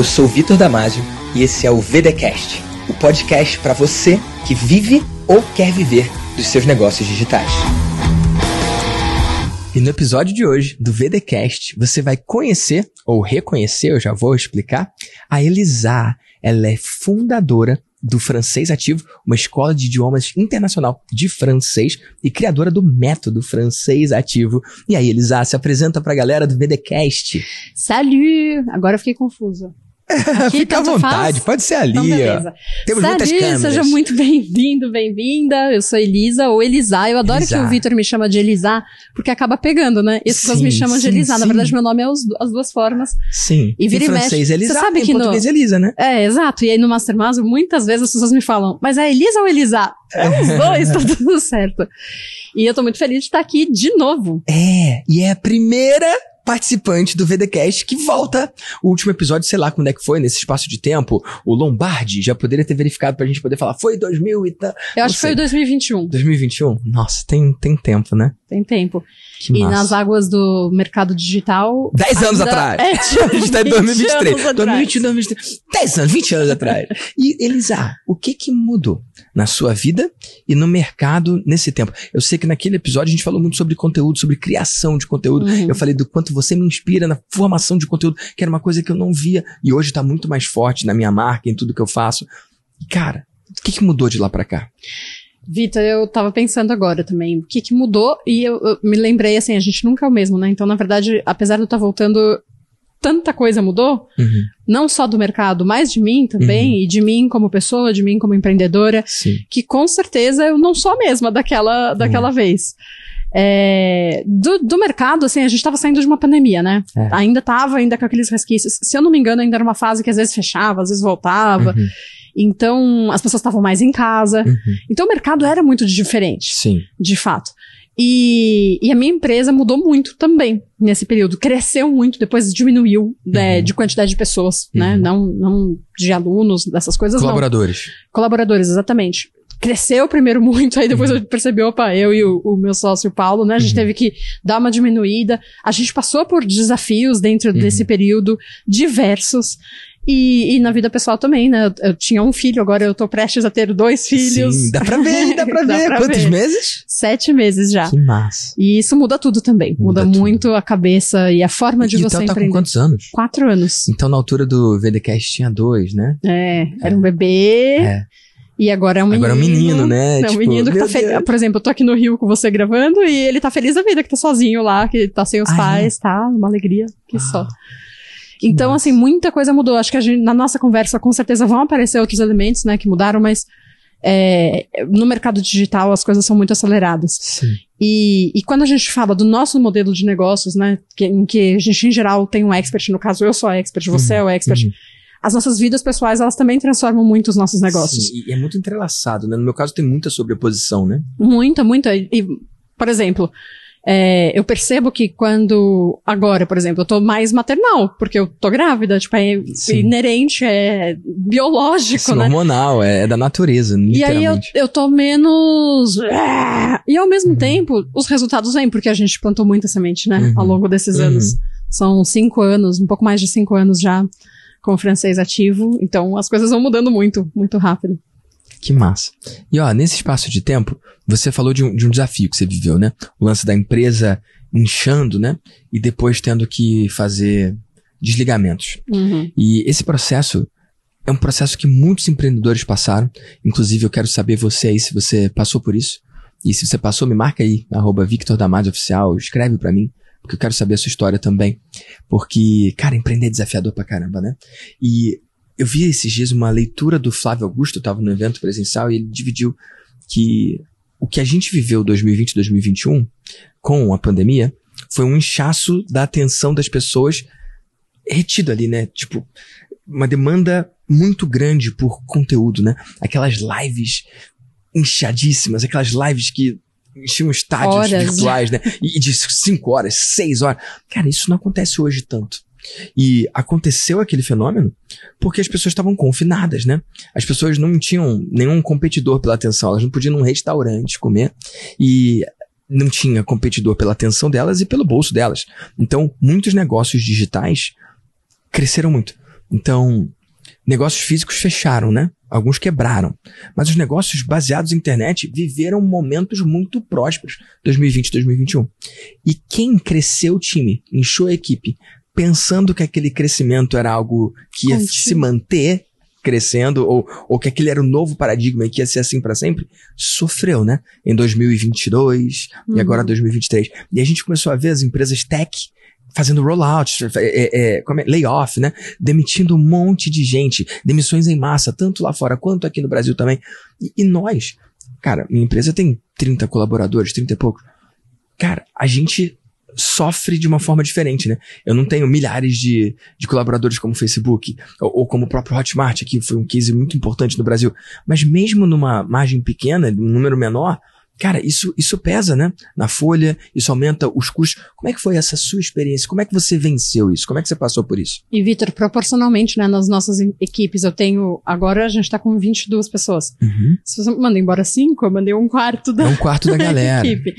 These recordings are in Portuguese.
Eu sou Vitor Damasio e esse é o VDcast, o podcast para você que vive ou quer viver dos seus negócios digitais. E no episódio de hoje do VDcast, você vai conhecer ou reconhecer, eu já vou explicar, a Elisa. Ela é fundadora do Francês Ativo, uma escola de idiomas internacional de francês e criadora do método Francês Ativo. E aí, Elisa, se apresenta pra galera do VDcast. Salut! Agora eu fiquei confusa. Aqui, Fica à vontade, faz? pode ser ali. Então, beleza. Temos Salut, muitas câmeras. seja muito bem-vindo, bem-vinda. Eu sou Elisa, ou Elisa. Eu adoro Elisa. que o Vitor me chama de Elisa, porque acaba pegando, né? As pessoas me chamam sim, de Elisa. Sim. Na verdade, meu nome é os, as duas formas. Sim. E vira em francês, Elisa, Você sabe que no... português, Elisa, né? É, exato. E aí no Mastermind, muitas vezes as pessoas me falam, mas é Elisa ou Elisa? É os dois, tá tudo certo. E eu tô muito feliz de estar aqui de novo. É, e é a primeira participante do VDcast que volta. O último episódio, sei lá quando é que foi, nesse espaço de tempo, o Lombardi já poderia ter verificado pra gente poder falar, foi 2000 e tal. Eu acho que foi 2021. 2021? Nossa, tem, tem tempo, né? Tem tempo. Que e massa. nas águas do mercado digital. 10 ainda... anos atrás. É, tipo, a gente tá em 2023. 2021, 2023. 10 anos, 20 anos atrás. E, Elisa, o que que mudou na sua vida e no mercado nesse tempo? Eu sei que naquele episódio a gente falou muito sobre conteúdo, sobre criação de conteúdo. Uhum. Eu falei do quanto você me inspira na formação de conteúdo, que era uma coisa que eu não via e hoje tá muito mais forte na minha marca, em tudo que eu faço. Cara, o que que mudou de lá para cá? Vitor, eu tava pensando agora também, o que que mudou, e eu, eu, me lembrei, assim, a gente nunca é o mesmo, né? Então, na verdade, apesar de eu estar tá voltando, tanta coisa mudou, uhum. não só do mercado, mas de mim também, uhum. e de mim como pessoa, de mim como empreendedora, Sim. que com certeza eu não sou a mesma daquela, daquela uhum. vez. É, do, do mercado, assim, a gente estava saindo de uma pandemia, né? É. Ainda tava, ainda com aqueles resquícios. Se eu não me engano, ainda era uma fase que às vezes fechava, às vezes voltava. Uhum. Então, as pessoas estavam mais em casa. Uhum. Então, o mercado era muito diferente. Sim. De fato. E, e, a minha empresa mudou muito também nesse período. Cresceu muito, depois diminuiu né, uhum. de quantidade de pessoas, né? uhum. né? Não, não de alunos, dessas coisas. Colaboradores. Não. Colaboradores, exatamente. Cresceu primeiro muito, aí depois uhum. eu percebi, opa, eu e o, o, meu sócio Paulo, né? A gente uhum. teve que dar uma diminuída. A gente passou por desafios dentro desse uhum. período, diversos. E, e, na vida pessoal também, né? Eu, eu, tinha um filho, agora eu tô prestes a ter dois filhos. Sim, dá pra ver, dá pra dá ver. Pra Quantos ver. meses? Sete meses já. Que massa. E isso muda tudo também. Muda, muda muito tudo. a cabeça e a forma de e você então tá com quantos anos? Quatro anos. Então na altura do VDcast tinha dois, né? É, era um bebê. É. E agora é um menino. Agora é um menino, né? É um tipo, menino que tá feliz. Por exemplo, eu tô aqui no Rio com você gravando e ele tá feliz da vida, que tá sozinho lá, que tá sem os Ai, pais, é? tá? Uma alegria, que ah. só. Então, Nossa. assim, muita coisa mudou. Acho que a gente, na nossa conversa, com certeza vão aparecer outros elementos, né, que mudaram, mas é, no mercado digital as coisas são muito aceleradas. Sim. E, e quando a gente fala do nosso modelo de negócios, né, que, em que a gente em geral tem um expert, no caso eu sou a expert, você uhum, é o expert, uhum. as nossas vidas pessoais elas também transformam muito os nossos negócios. Sim, e é muito entrelaçado, né? No meu caso tem muita sobreposição, né? Muita, muita. E, por exemplo, é, eu percebo que quando, agora, por exemplo, eu tô mais maternal, porque eu tô grávida, tipo, é Sim. inerente, é biológico, Sim, né? hormonal, é, é da natureza, E aí eu, eu tô menos... E ao mesmo uhum. tempo, os resultados vêm, porque a gente plantou muita semente, né? Uhum. Ao longo desses uhum. anos. São cinco anos, um pouco mais de cinco anos já com o francês ativo, então as coisas vão mudando muito, muito rápido. Que massa. E ó, nesse espaço de tempo, você falou de um, de um desafio que você viveu, né? O lance da empresa inchando, né? E depois tendo que fazer desligamentos. Uhum. E esse processo é um processo que muitos empreendedores passaram. Inclusive, eu quero saber você aí se você passou por isso. E se você passou, me marca aí, arroba Victor Damasio Oficial, escreve para mim, porque eu quero saber a sua história também. Porque, cara, empreender é desafiador pra caramba, né? E eu vi esses dias uma leitura do Flávio Augusto, eu estava no evento presencial, e ele dividiu que o que a gente viveu 2020 2021 com a pandemia foi um inchaço da atenção das pessoas retido ali, né? Tipo, uma demanda muito grande por conteúdo, né? Aquelas lives inchadíssimas, aquelas lives que enchiam estádios horas. virtuais, né? E de 5 horas, 6 horas. Cara, isso não acontece hoje tanto. E aconteceu aquele fenômeno porque as pessoas estavam confinadas, né? As pessoas não tinham nenhum competidor pela atenção, elas não podiam ir num restaurante comer e não tinha competidor pela atenção delas e pelo bolso delas. Então, muitos negócios digitais cresceram muito. Então, negócios físicos fecharam, né? Alguns quebraram. Mas os negócios baseados na internet viveram momentos muito prósperos 2020 2021. E quem cresceu o time, inchou a equipe, pensando que aquele crescimento era algo que ia Contigo. se manter crescendo, ou, ou que aquele era o novo paradigma e que ia ser assim para sempre, sofreu, né? Em 2022 uhum. e agora 2023. E a gente começou a ver as empresas tech fazendo rollout, é, é, é, layoff, né? Demitindo um monte de gente, demissões em massa, tanto lá fora quanto aqui no Brasil também. E, e nós, cara, minha empresa tem 30 colaboradores, 30 e pouco. Cara, a gente sofre de uma forma diferente, né? Eu não tenho milhares de, de colaboradores como o Facebook ou, ou, como o próprio Hotmart, que foi um case muito importante no Brasil. Mas mesmo numa margem pequena, um número menor, Cara, isso, isso pesa, né? Na folha, isso aumenta os custos. Como é que foi essa sua experiência? Como é que você venceu isso? Como é que você passou por isso? E, Vitor, proporcionalmente, né, nas nossas equipes, eu tenho. Agora a gente tá com 22 pessoas. Uhum. Se você manda embora cinco, eu mandei um quarto da. É um quarto da galera. equipe.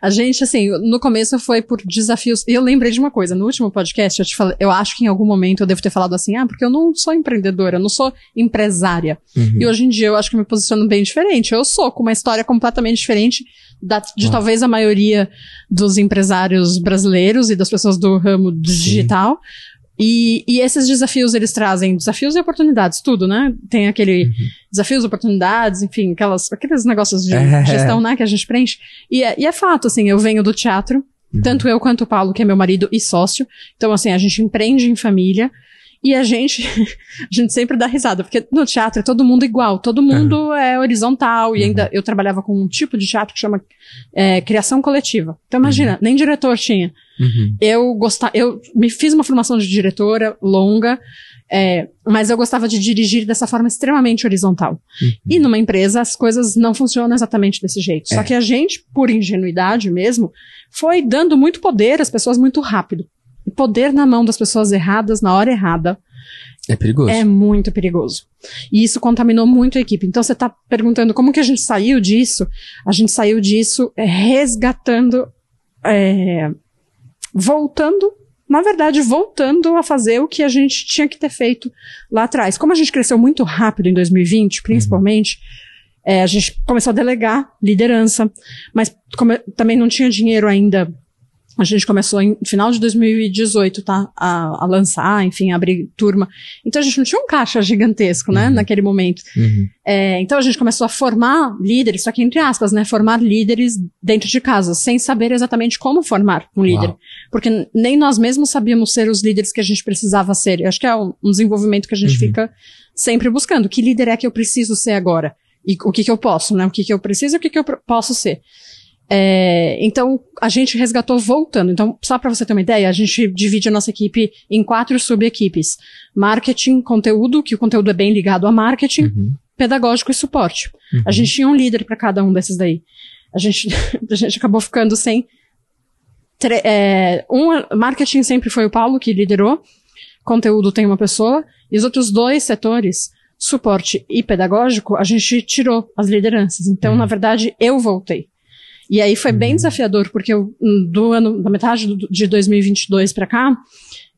A gente, assim, no começo foi por desafios. E eu lembrei de uma coisa. No último podcast, eu te falei, eu acho que em algum momento eu devo ter falado assim, ah, porque eu não sou empreendedora, eu não sou empresária. Uhum. E hoje em dia eu acho que eu me posiciono bem diferente. Eu sou com uma história completamente diferente diferente da, de ah. talvez a maioria dos empresários brasileiros e das pessoas do ramo digital. E, e, esses desafios, eles trazem desafios e oportunidades, tudo, né? Tem aquele uhum. desafios, oportunidades, enfim, aquelas, aqueles negócios de é. gestão, né, que a gente preenche. E é, e é fato, assim, eu venho do teatro, uhum. tanto eu quanto o Paulo, que é meu marido e sócio. Então, assim, a gente empreende em família. E a gente, a gente sempre dá risada, porque no teatro é todo mundo igual, todo mundo uhum. é horizontal, e uhum. ainda eu trabalhava com um tipo de teatro que chama é, criação coletiva. Então imagina, uhum. nem diretor tinha. Uhum. Eu gostava, eu me fiz uma formação de diretora longa, é, mas eu gostava de dirigir dessa forma extremamente horizontal. Uhum. E numa empresa as coisas não funcionam exatamente desse jeito. É. Só que a gente, por ingenuidade mesmo, foi dando muito poder às pessoas muito rápido poder na mão das pessoas erradas na hora errada. É perigoso. É muito perigoso. E isso contaminou muito a equipe. Então você está perguntando como que a gente saiu disso? A gente saiu disso é, resgatando, é, voltando, na verdade, voltando a fazer o que a gente tinha que ter feito lá atrás. Como a gente cresceu muito rápido em 2020, principalmente, uhum. é, a gente começou a delegar liderança, mas também não tinha dinheiro ainda a gente começou em final de 2018, tá? A, a, lançar, enfim, abrir turma. Então a gente não tinha um caixa gigantesco, né? Uhum. Naquele momento. Uhum. É, então a gente começou a formar líderes, só que entre aspas, né? Formar líderes dentro de casa, sem saber exatamente como formar um líder. Uau. Porque nem nós mesmos sabíamos ser os líderes que a gente precisava ser. Eu acho que é um, um desenvolvimento que a gente uhum. fica sempre buscando. Que líder é que eu preciso ser agora? E o que que eu posso, né? O que que eu preciso e o que que eu posso ser. É, então, a gente resgatou voltando. Então, só para você ter uma ideia, a gente divide a nossa equipe em quatro sub-equipes. Marketing, conteúdo, que o conteúdo é bem ligado a marketing, uhum. pedagógico e suporte. Uhum. A gente tinha um líder para cada um desses daí. A gente, a gente acabou ficando sem. É, um, marketing sempre foi o Paulo que liderou, conteúdo tem uma pessoa, e os outros dois setores, suporte e pedagógico, a gente tirou as lideranças. Então, uhum. na verdade, eu voltei. E aí foi bem uhum. desafiador, porque eu, do ano, da metade do, de 2022 para cá,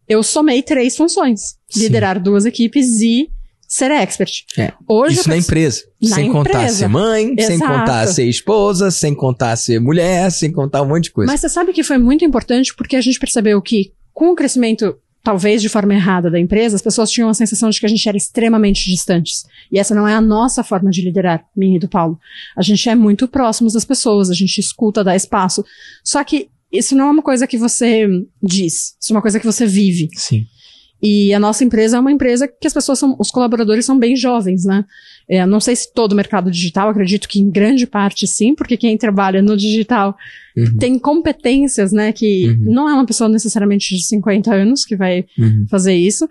eu somei três funções: Sim. liderar duas equipes e ser expert. É. Hoje Isso na empresa. Na sem empresa. contar ser mãe, Exato. sem contar ser esposa, sem contar ser mulher, sem contar um monte de coisa. Mas você sabe que foi muito importante porque a gente percebeu que com o crescimento talvez de forma errada da empresa, as pessoas tinham a sensação de que a gente era extremamente distantes. E essa não é a nossa forma de liderar, minha e do Paulo. A gente é muito próximos das pessoas, a gente escuta, dá espaço. Só que isso não é uma coisa que você diz, isso é uma coisa que você vive. Sim. E a nossa empresa é uma empresa que as pessoas são, os colaboradores são bem jovens, né? É, não sei se todo o mercado digital, acredito que em grande parte sim, porque quem trabalha no digital uhum. tem competências, né? Que uhum. não é uma pessoa necessariamente de 50 anos que vai uhum. fazer isso.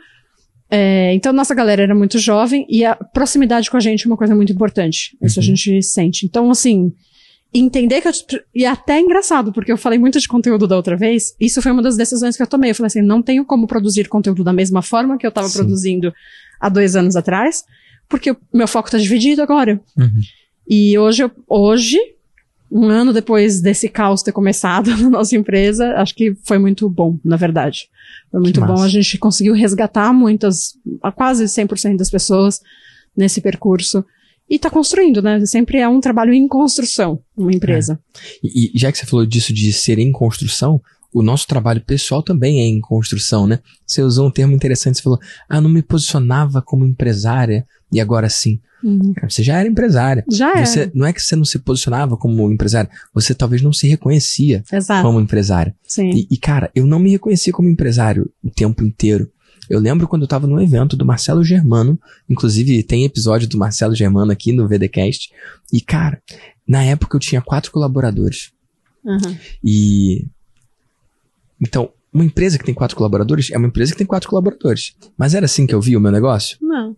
É, então, nossa galera era muito jovem e a proximidade com a gente é uma coisa muito importante. Isso a uhum. gente sente. Então, assim, entender que eu. E é até engraçado, porque eu falei muito de conteúdo da outra vez. Isso foi uma das decisões que eu tomei. Eu falei assim: não tenho como produzir conteúdo da mesma forma que eu estava produzindo há dois anos atrás, porque o meu foco está dividido agora. Uhum. E hoje, hoje, um ano depois desse caos ter começado na nossa empresa, acho que foi muito bom, na verdade. Foi muito bom. A gente conseguiu resgatar muitas, quase 100% das pessoas nesse percurso. E tá construindo, né? Sempre é um trabalho em construção, uma empresa. É. E, e já que você falou disso de ser em construção, o nosso trabalho pessoal também é em construção, né? Você usou um termo interessante, você falou, ah, não me posicionava como empresária e agora sim. Uhum. Cara, você já era empresária. Já você, era. Não é que você não se posicionava como empresária, você talvez não se reconhecia Exato. como empresária. Sim. E, e, cara, eu não me reconhecia como empresário o tempo inteiro. Eu lembro quando eu tava no evento do Marcelo Germano, inclusive tem episódio do Marcelo Germano aqui no VDcast, e cara, na época eu tinha quatro colaboradores. Uhum. E então, uma empresa que tem quatro colaboradores é uma empresa que tem quatro colaboradores. Mas era assim que eu via o meu negócio? Não.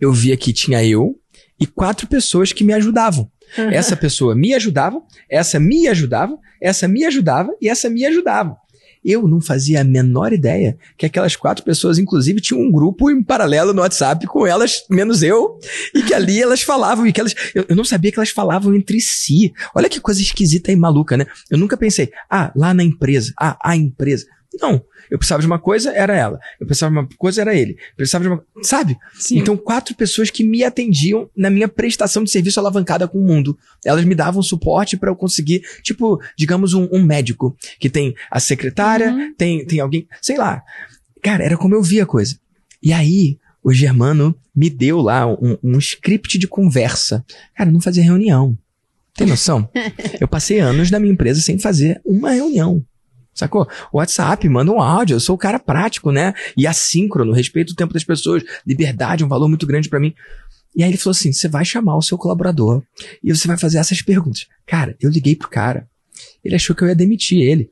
Eu via que tinha eu e quatro pessoas que me ajudavam. Uhum. Essa pessoa me ajudava, essa me ajudava, essa me ajudava e essa me ajudava. Eu não fazia a menor ideia que aquelas quatro pessoas, inclusive, tinham um grupo em paralelo no WhatsApp com elas, menos eu, e que ali elas falavam, e que elas. Eu, eu não sabia que elas falavam entre si. Olha que coisa esquisita e maluca, né? Eu nunca pensei, ah, lá na empresa, ah, a empresa. Não. Eu precisava de uma coisa, era ela. Eu precisava de uma coisa, era ele. Eu precisava de uma. Sabe? Sim. Então, quatro pessoas que me atendiam na minha prestação de serviço alavancada com o mundo. Elas me davam suporte para eu conseguir, tipo, digamos, um, um, médico. Que tem a secretária, uhum. tem, tem alguém. Sei lá. Cara, era como eu via a coisa. E aí, o Germano me deu lá um, um script de conversa. Cara, eu não fazia reunião. Tem noção? eu passei anos na minha empresa sem fazer uma reunião. Sacou? WhatsApp, manda um áudio. Eu sou o cara prático, né? E assíncrono, respeito o tempo das pessoas. Liberdade, um valor muito grande para mim. E aí ele falou assim: você vai chamar o seu colaborador e você vai fazer essas perguntas. Cara, eu liguei pro cara. Ele achou que eu ia demitir ele.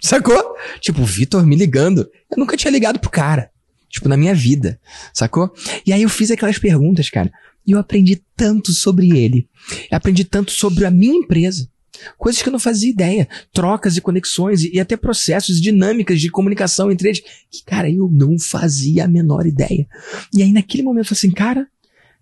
Sacou? Tipo, o Vitor me ligando. Eu nunca tinha ligado pro cara. Tipo, na minha vida. Sacou? E aí eu fiz aquelas perguntas, cara. E eu aprendi tanto sobre ele. Eu aprendi tanto sobre a minha empresa. Coisas que eu não fazia ideia. Trocas e conexões e, e até processos, dinâmicas de comunicação entre eles. Que, cara, eu não fazia a menor ideia. E aí, naquele momento, eu falei assim, cara,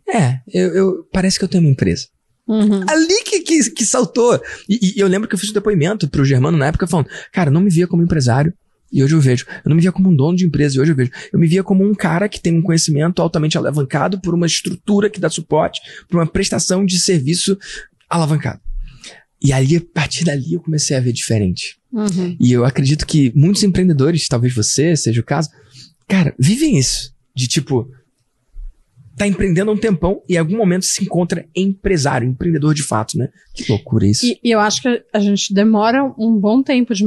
é, eu, eu parece que eu tenho uma empresa. Uhum. Ali que, que, que saltou. E, e, eu lembro que eu fiz um depoimento pro Germano na época falando, cara, não me via como empresário. E hoje eu vejo. Eu não me via como um dono de empresa, e hoje eu vejo. Eu me via como um cara que tem um conhecimento altamente alavancado por uma estrutura que dá suporte, por uma prestação de serviço alavancado. E ali, a partir dali, eu comecei a ver diferente. Uhum. E eu acredito que muitos empreendedores, talvez você seja o caso, cara, vivem isso. De tipo, tá empreendendo há um tempão e em algum momento se encontra empresário, empreendedor de fato, né? Que loucura isso. E, e eu acho que a gente demora um bom tempo de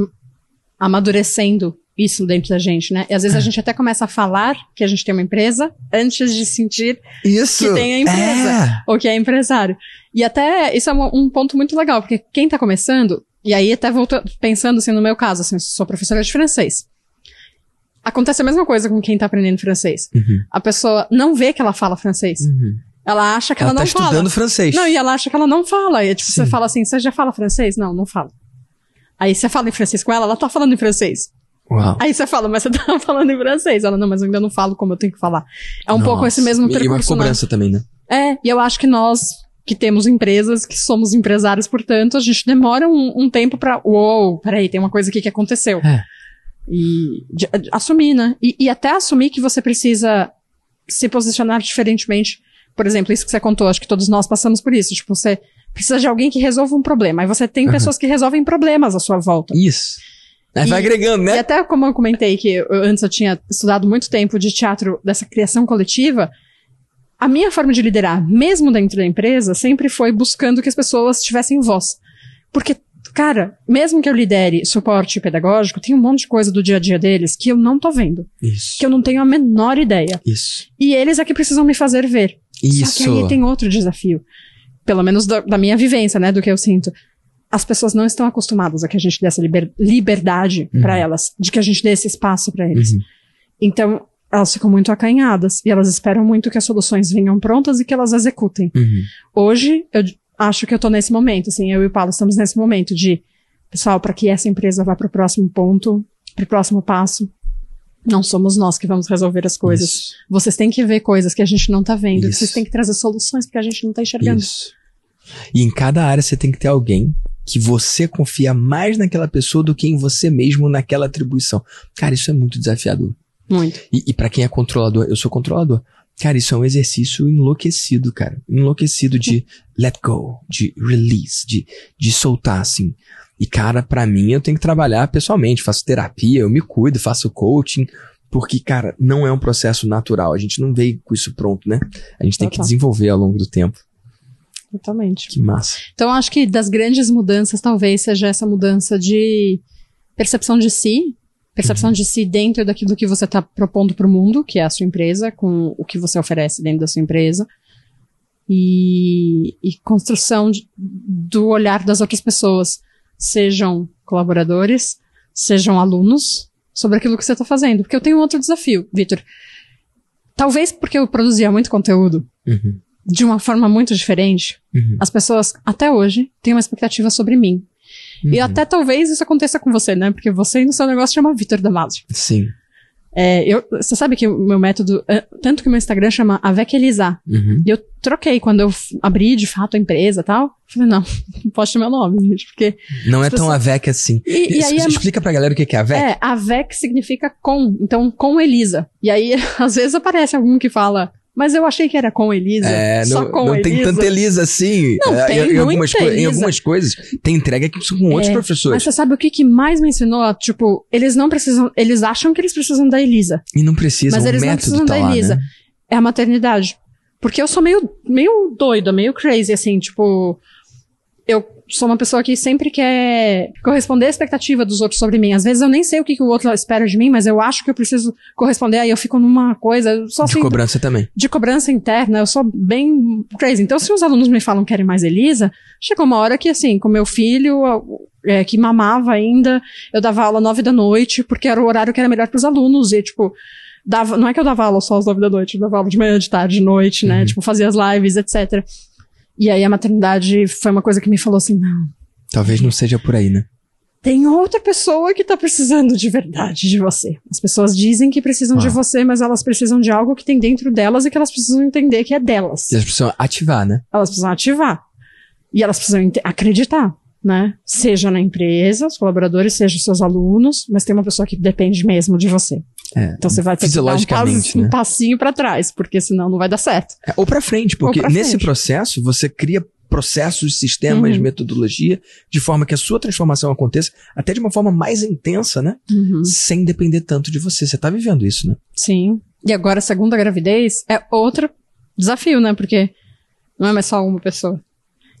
amadurecendo isso dentro da gente, né? E às vezes a gente até começa a falar que a gente tem uma empresa antes de sentir isso. que tem a empresa é. ou que é empresário. E até isso é um, um ponto muito legal, porque quem tá começando, e aí até voltando, pensando assim no meu caso, assim, eu sou professora de francês. Acontece a mesma coisa com quem tá aprendendo francês. Uhum. A pessoa não vê que ela fala francês. Uhum. Ela acha que ela, ela não tá fala. estudando francês. Não, e ela acha que ela não fala. E tipo, Sim. você fala assim, você já fala francês? Não, não fala. Aí você fala em francês com ela, ela tá falando em francês. Uau. Aí você fala, mas você tá falando em francês. Ela, não, mas eu ainda não falo como eu tenho que falar. É um Nossa. pouco esse mesmo E uma percurso. né? cobrança também, né? É, e eu acho que nós, que temos empresas, que somos empresários, portanto, a gente demora um, um tempo pra. Uou, peraí, tem uma coisa aqui que aconteceu. É. E de- de- assumir, né? E, e até assumir que você precisa se posicionar diferentemente. Por exemplo, isso que você contou, acho que todos nós passamos por isso. Tipo, você precisa de alguém que resolva um problema. Aí você tem Aham. pessoas que resolvem problemas à sua volta. Isso. Aí vai E- agregando, E né? até como eu comentei que eu- antes eu tinha estudado muito tempo de teatro dessa criação coletiva, a minha forma de liderar, mesmo dentro da empresa, sempre foi buscando que as pessoas tivessem voz. Porque, cara, mesmo que eu lidere suporte pedagógico, tem um monte de coisa do dia a dia deles que eu não tô vendo, Isso. que eu não tenho a menor ideia. Isso. E eles é que precisam me fazer ver. Isso. Só que aí tem outro desafio. Pelo menos da, da minha vivência, né? Do que eu sinto. As pessoas não estão acostumadas a que a gente dê essa liber- liberdade Uhum. pra elas, de que a gente dê esse espaço pra eles. Uhum. Então, elas ficam muito acanhadas e elas esperam muito que as soluções venham prontas e que elas executem. Uhum. Hoje, eu acho que eu tô nesse momento, assim, eu e o Paulo estamos nesse momento de, pessoal, para que essa empresa vá pro próximo ponto, pro próximo passo, não somos nós que vamos resolver as coisas. Isso. Vocês têm que ver coisas que a gente não tá vendo. Vocês têm que trazer soluções porque a gente não tá enxergando. Isso. E em cada área você tem que ter alguém que você confia mais naquela pessoa do que em você mesmo naquela atribuição. Cara, isso é muito desafiador. Muito. E, e para quem é controlador, eu sou controlador. Cara, isso é um exercício enlouquecido, cara. Enlouquecido de let go, de release, de, de soltar, assim. E, cara, para mim eu tenho que trabalhar pessoalmente, faço terapia, eu me cuido, faço coaching, porque, cara, não é um processo natural. A gente não veio com isso pronto, né? A gente tem que desenvolver ao longo do tempo. Totalmente. Que massa. Então, acho que das grandes mudanças, talvez seja essa mudança de percepção de si, percepção uhum. de si dentro daquilo que você está propondo para o mundo, que é a sua empresa, com o que você oferece dentro da sua empresa. E, e construção de, do olhar das outras pessoas, sejam colaboradores, sejam alunos, sobre aquilo que você está fazendo. Porque eu tenho outro desafio, Vitor. Talvez porque eu produzia muito conteúdo uhum. De uma forma muito diferente, uhum. as pessoas, até hoje, têm uma expectativa sobre mim. Uhum. E até talvez isso aconteça com você, né? Porque você no seu negócio chama Vitor Damasio. Sim. É, eu, você sabe que o meu método, é, tanto que o meu Instagram chama Avec Elisa. Uhum. E eu troquei quando eu abri de fato a empresa e tal. Falei, não, não pode ter meu nome, gente, porque. Não é tão Avec assim. E, e aí, é explica pra galera o que é Avec. É, Avec significa com. Então, com Elisa. E aí, às vezes aparece algum que fala mas eu achei que era com Elisa. É, só não, com não Elisa. tem tanta Elisa assim. Não, é, tem em, algumas Elisa. em algumas coisas, tem entrega que são com outros é, professores. Mas você sabe o que, que mais me ensinou? Tipo, eles não precisam. Eles acham que eles precisam da Elisa. E não precisam, mas eles não precisam tá da lá, Elisa. Né? É a maternidade. Porque eu sou meio, meio doida, meio crazy, assim, tipo. Eu sou uma pessoa que sempre quer corresponder à expectativa dos outros sobre mim. Às vezes eu nem sei o que, que o outro espera de mim, mas eu acho que eu preciso corresponder, aí eu fico numa coisa. Só de cobrança também. De cobrança interna, eu sou bem crazy. Então, se os alunos me falam que querem mais Elisa, chegou uma hora que, assim, com meu filho, é, que mamava ainda, eu dava aula nove da noite, porque era o horário que era melhor para os alunos, e, tipo, dava, não é que eu dava aula só às nove da noite, eu dava aula de manhã, de tarde, de noite, né? Uhum. Tipo, fazia as lives, etc. E aí a maternidade foi uma coisa que me falou assim: não. Talvez não seja por aí, né? Tem outra pessoa que tá precisando de verdade de você. As pessoas dizem que precisam ah. de você, mas elas precisam de algo que tem dentro delas e que elas precisam entender que é delas. E elas precisam ativar, né? Elas precisam ativar. E elas precisam acreditar, né? Seja na empresa, os colaboradores, seja os seus alunos, mas tem uma pessoa que depende mesmo de você. É, então você vai ter que dar um, pass, né? um passinho para trás, porque senão não vai dar certo. É, ou para frente, porque pra nesse frente. processo você cria processos, sistemas, uhum. metodologia, de forma que a sua transformação aconteça até de uma forma mais intensa, né? Uhum. Sem depender tanto de você. Você tá vivendo isso, né? Sim. E agora a segunda gravidez é outro desafio, né? Porque não é mais só uma pessoa.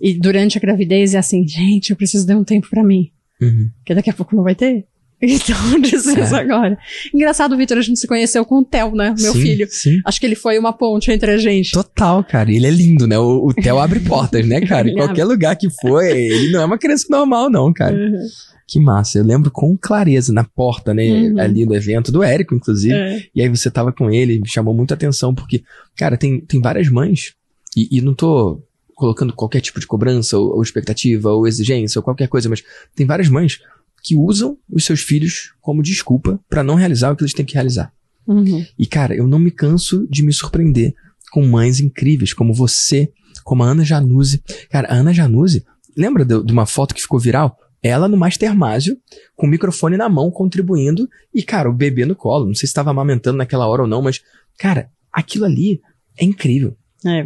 E durante a gravidez é assim, gente, eu preciso dar um tempo para mim. Uhum. Porque daqui a pouco não vai ter. Então, precisa é. agora. Engraçado, Vitor, a gente se conheceu com o Theo, né? Meu sim, filho. Sim. Acho que ele foi uma ponte entre a gente. Total, cara. Ele é lindo, né? O, o Theo abre portas, né, cara? Em qualquer abre. lugar que for, ele não é uma criança normal, não, cara. Uhum. Que massa. Eu lembro com clareza na porta, né? Uhum. Ali do evento, do Érico, inclusive. É. E aí você tava com ele, me chamou muita atenção, porque, cara, tem, tem várias mães, e, e não tô colocando qualquer tipo de cobrança, ou, ou expectativa, ou exigência, ou qualquer coisa, mas tem várias mães que usam os seus filhos como desculpa para não realizar o que eles têm que realizar. Uhum. E, cara, eu não me canso de me surpreender com mães incríveis, como você, como a Ana Januzzi. Cara, a Ana Januzzi, lembra de, de uma foto que ficou viral? Ela no Mastermásio, com o microfone na mão, contribuindo, e, cara, o bebê no colo. Não sei se estava amamentando naquela hora ou não, mas, cara, aquilo ali é incrível. É.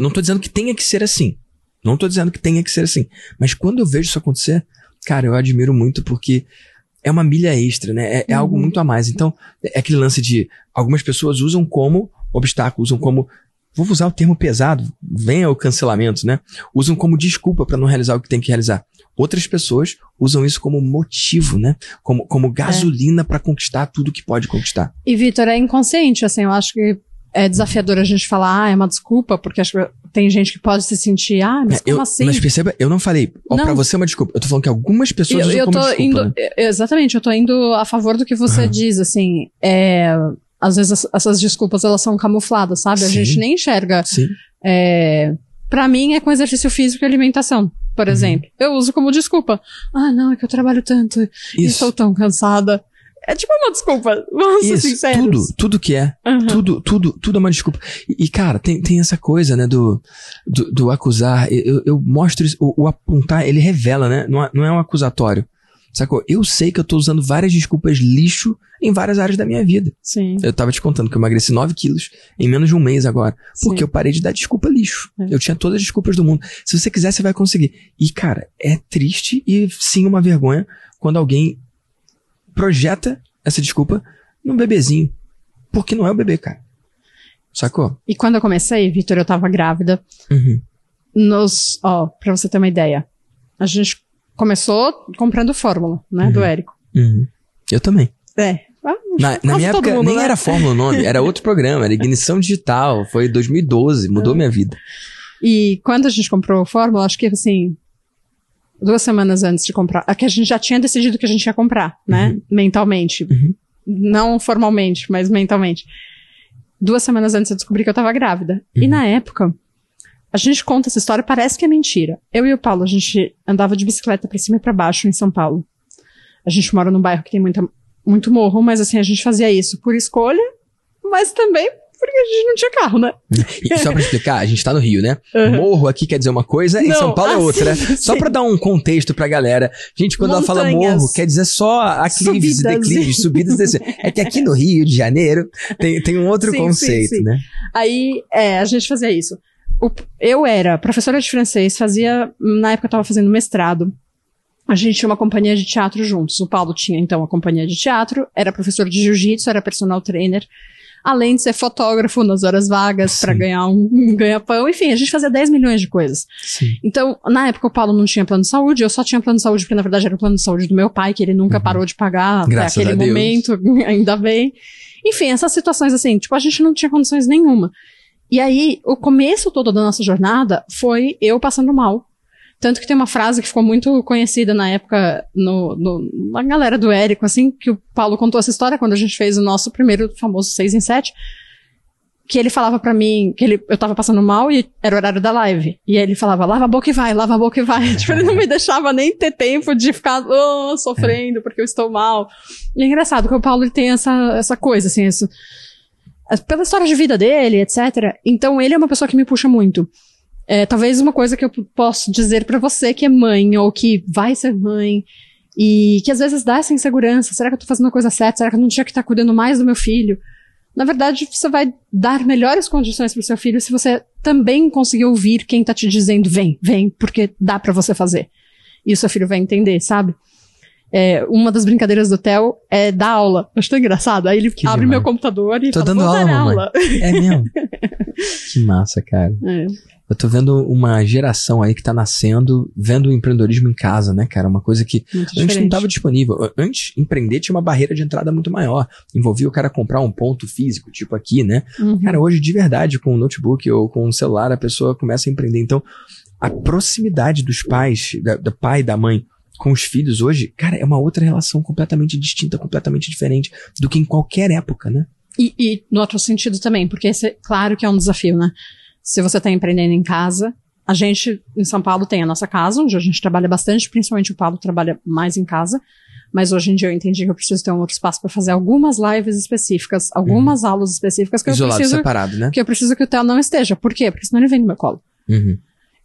Não tô dizendo que tenha que ser assim. Não tô dizendo que tenha que ser assim. Mas quando eu vejo isso acontecer, cara, eu admiro muito porque é uma milha extra, né? É, é algo uhum. muito a mais. Então, é aquele lance de algumas pessoas usam como obstáculo, usam como vou usar o termo pesado, venha o cancelamento, né? Usam como desculpa para não realizar o que tem que realizar. Outras pessoas usam isso como motivo, né? Como, como gasolina é. para conquistar tudo que pode conquistar. E Vitor, é inconsciente, assim, eu acho que é desafiador a gente falar, ah, é uma desculpa, porque acho que tem gente que pode se sentir, ah, mas é, como eu, assim? Mas perceba, eu não falei, ó, não. pra você é uma desculpa. Eu tô falando que algumas pessoas eu, usam eu como desculpa, indo, né? Exatamente, eu tô indo a favor do que você uhum. diz, assim, é, às vezes essas desculpas elas são camufladas, sabe? Sim. A gente nem enxerga. Sim. É, pra mim é com exercício físico e alimentação, por uhum. exemplo. Eu uso como desculpa. Ah, não, é que eu trabalho tanto Isso. e estou tão cansada. É tipo uma desculpa. Vamos Isso, ser sinceros. tudo, tudo que é. Uhum. Tudo, tudo, tudo é uma desculpa. E, cara, tem, tem essa coisa, né, do, do, do acusar. Eu, eu mostro isso, o, o apontar, ele revela, né? Não é, não é um acusatório. Sacou? Eu sei que eu tô usando várias desculpas lixo em várias áreas da minha vida. Sim. Eu tava te contando que eu emagreci 9 quilos em menos de um mês agora. Porque Sim. eu parei de dar desculpa lixo. É. Eu tinha todas as desculpas do mundo. Se você quiser, você vai conseguir. E, cara, é triste e sim uma vergonha quando alguém projeta essa desculpa num bebezinho. Porque não é o bebê, cara. Sacou? E quando eu comecei, Vitor, eu tava grávida. Uhum. Nos. Ó, pra você ter uma ideia. A gente começou comprando fórmula, né? Uhum. Do Érico. Uhum. Eu também. É. Na, na minha época mundo, nem né? era Fórmula o nome, era outro programa, era Ignição Digital, foi 2012, mudou minha vida. E quando a gente comprou o Fórmula, acho que assim, duas semanas antes de comprar, é que a gente já tinha decidido que a gente ia comprar, né? Mentalmente. Uhum. Não formalmente, mas mentalmente. Duas semanas antes eu descobri que eu tava grávida. E Uhum. na época, a gente conta essa história, parece que é mentira. Eu e o Paulo, a gente andava de bicicleta pra cima e pra baixo em São Paulo. A gente mora num bairro que tem muita, muito morro, mas assim, a gente fazia isso por escolha, mas também porque a gente não tinha carro, né? E só pra explicar, a gente tá no Rio, né? Uhum. Morro aqui quer dizer uma coisa, em Não, São Paulo é ah, outra. sim, Só sim. pra dar um contexto pra galera. Gente, quando ela fala Montanhas. morro, quer dizer só aclives e declives, subidas e descidas. É que aqui no Rio de Janeiro tem, tem um outro Sim, conceito, né? Aí, é, a gente fazia isso. O- eu era professora de francês, fazia, na época eu tava fazendo mestrado. A gente tinha uma companhia de teatro juntos. O Paulo tinha, então, a companhia de teatro, era professor de jiu-jitsu, era personal trainer, além de ser fotógrafo nas horas vagas para ganhar um, um ganha-pão. Enfim, a gente fazia 10 milhões de coisas. Sim. Então, na época, o Paulo não tinha plano de saúde, eu só tinha plano de saúde, porque na verdade era o plano de saúde do meu pai, que ele nunca Uhum. parou de pagar Graças até aquele momento, ainda bem. Enfim, essas situações assim, tipo, a gente não tinha condições nenhuma. E aí, o começo todo da nossa jornada foi eu passando mal. Tanto que tem uma frase que ficou muito conhecida na época no, no- na galera do Érico, assim, que o Paulo contou essa história quando a gente fez o nosso primeiro famoso 6 em 7 que ele falava pra mim que ele, eu tava passando mal e era o horário da live. E ele falava, lava a boca e vai, lava a boca e vai. tipo, ele não me deixava nem ter tempo de ficar oh, sofrendo porque eu estou mal. E é engraçado que o Paulo ele tem essa, essa coisa, assim, isso, pela história de vida dele, etc. Então ele é uma pessoa que me puxa muito. É, talvez uma coisa que eu posso dizer pra você que é mãe ou que vai ser mãe e que às vezes dá essa insegurança. Será que eu tô fazendo a coisa certa? Será que eu não tinha que estar cuidando mais do meu filho? Na verdade, você vai dar melhores condições pro seu filho se você também conseguir ouvir quem tá te dizendo vem, vem, porque dá pra você fazer. E o seu filho vai entender, sabe? É, uma das brincadeiras do Theo é dar aula. Acho tão engraçado. Aí ele Que abre demais. meu computador e Tô fala, dando aula, aula. É mesmo? que massa, cara. É. Eu tô vendo uma geração aí que tá nascendo, vendo o empreendedorismo em casa, né, cara? Uma coisa que Muito Antes não diferente. estava disponível. Antes, empreender tinha uma barreira de entrada muito maior. Envolvia o cara comprar um ponto físico, tipo aqui, né? Uhum. Cara, hoje, de verdade, com um notebook ou com um celular, a pessoa começa a empreender. Então, a proximidade dos pais, da, do pai e da mãe com os filhos hoje, cara, é uma outra relação completamente distinta, completamente diferente do que em qualquer época, né? E, e no outro sentido também, porque esse, claro que é um desafio, né? Se você está empreendendo em casa, a gente em São Paulo tem a nossa casa, onde a gente trabalha bastante, principalmente o Paulo trabalha mais em casa. Mas hoje em dia eu entendi que eu preciso ter um outro espaço para fazer algumas lives específicas, algumas aulas específicas que eu Isolado, preciso separado, né? que eu preciso que o Theo não esteja. Por quê? Porque senão ele vem no meu colo. Uhum.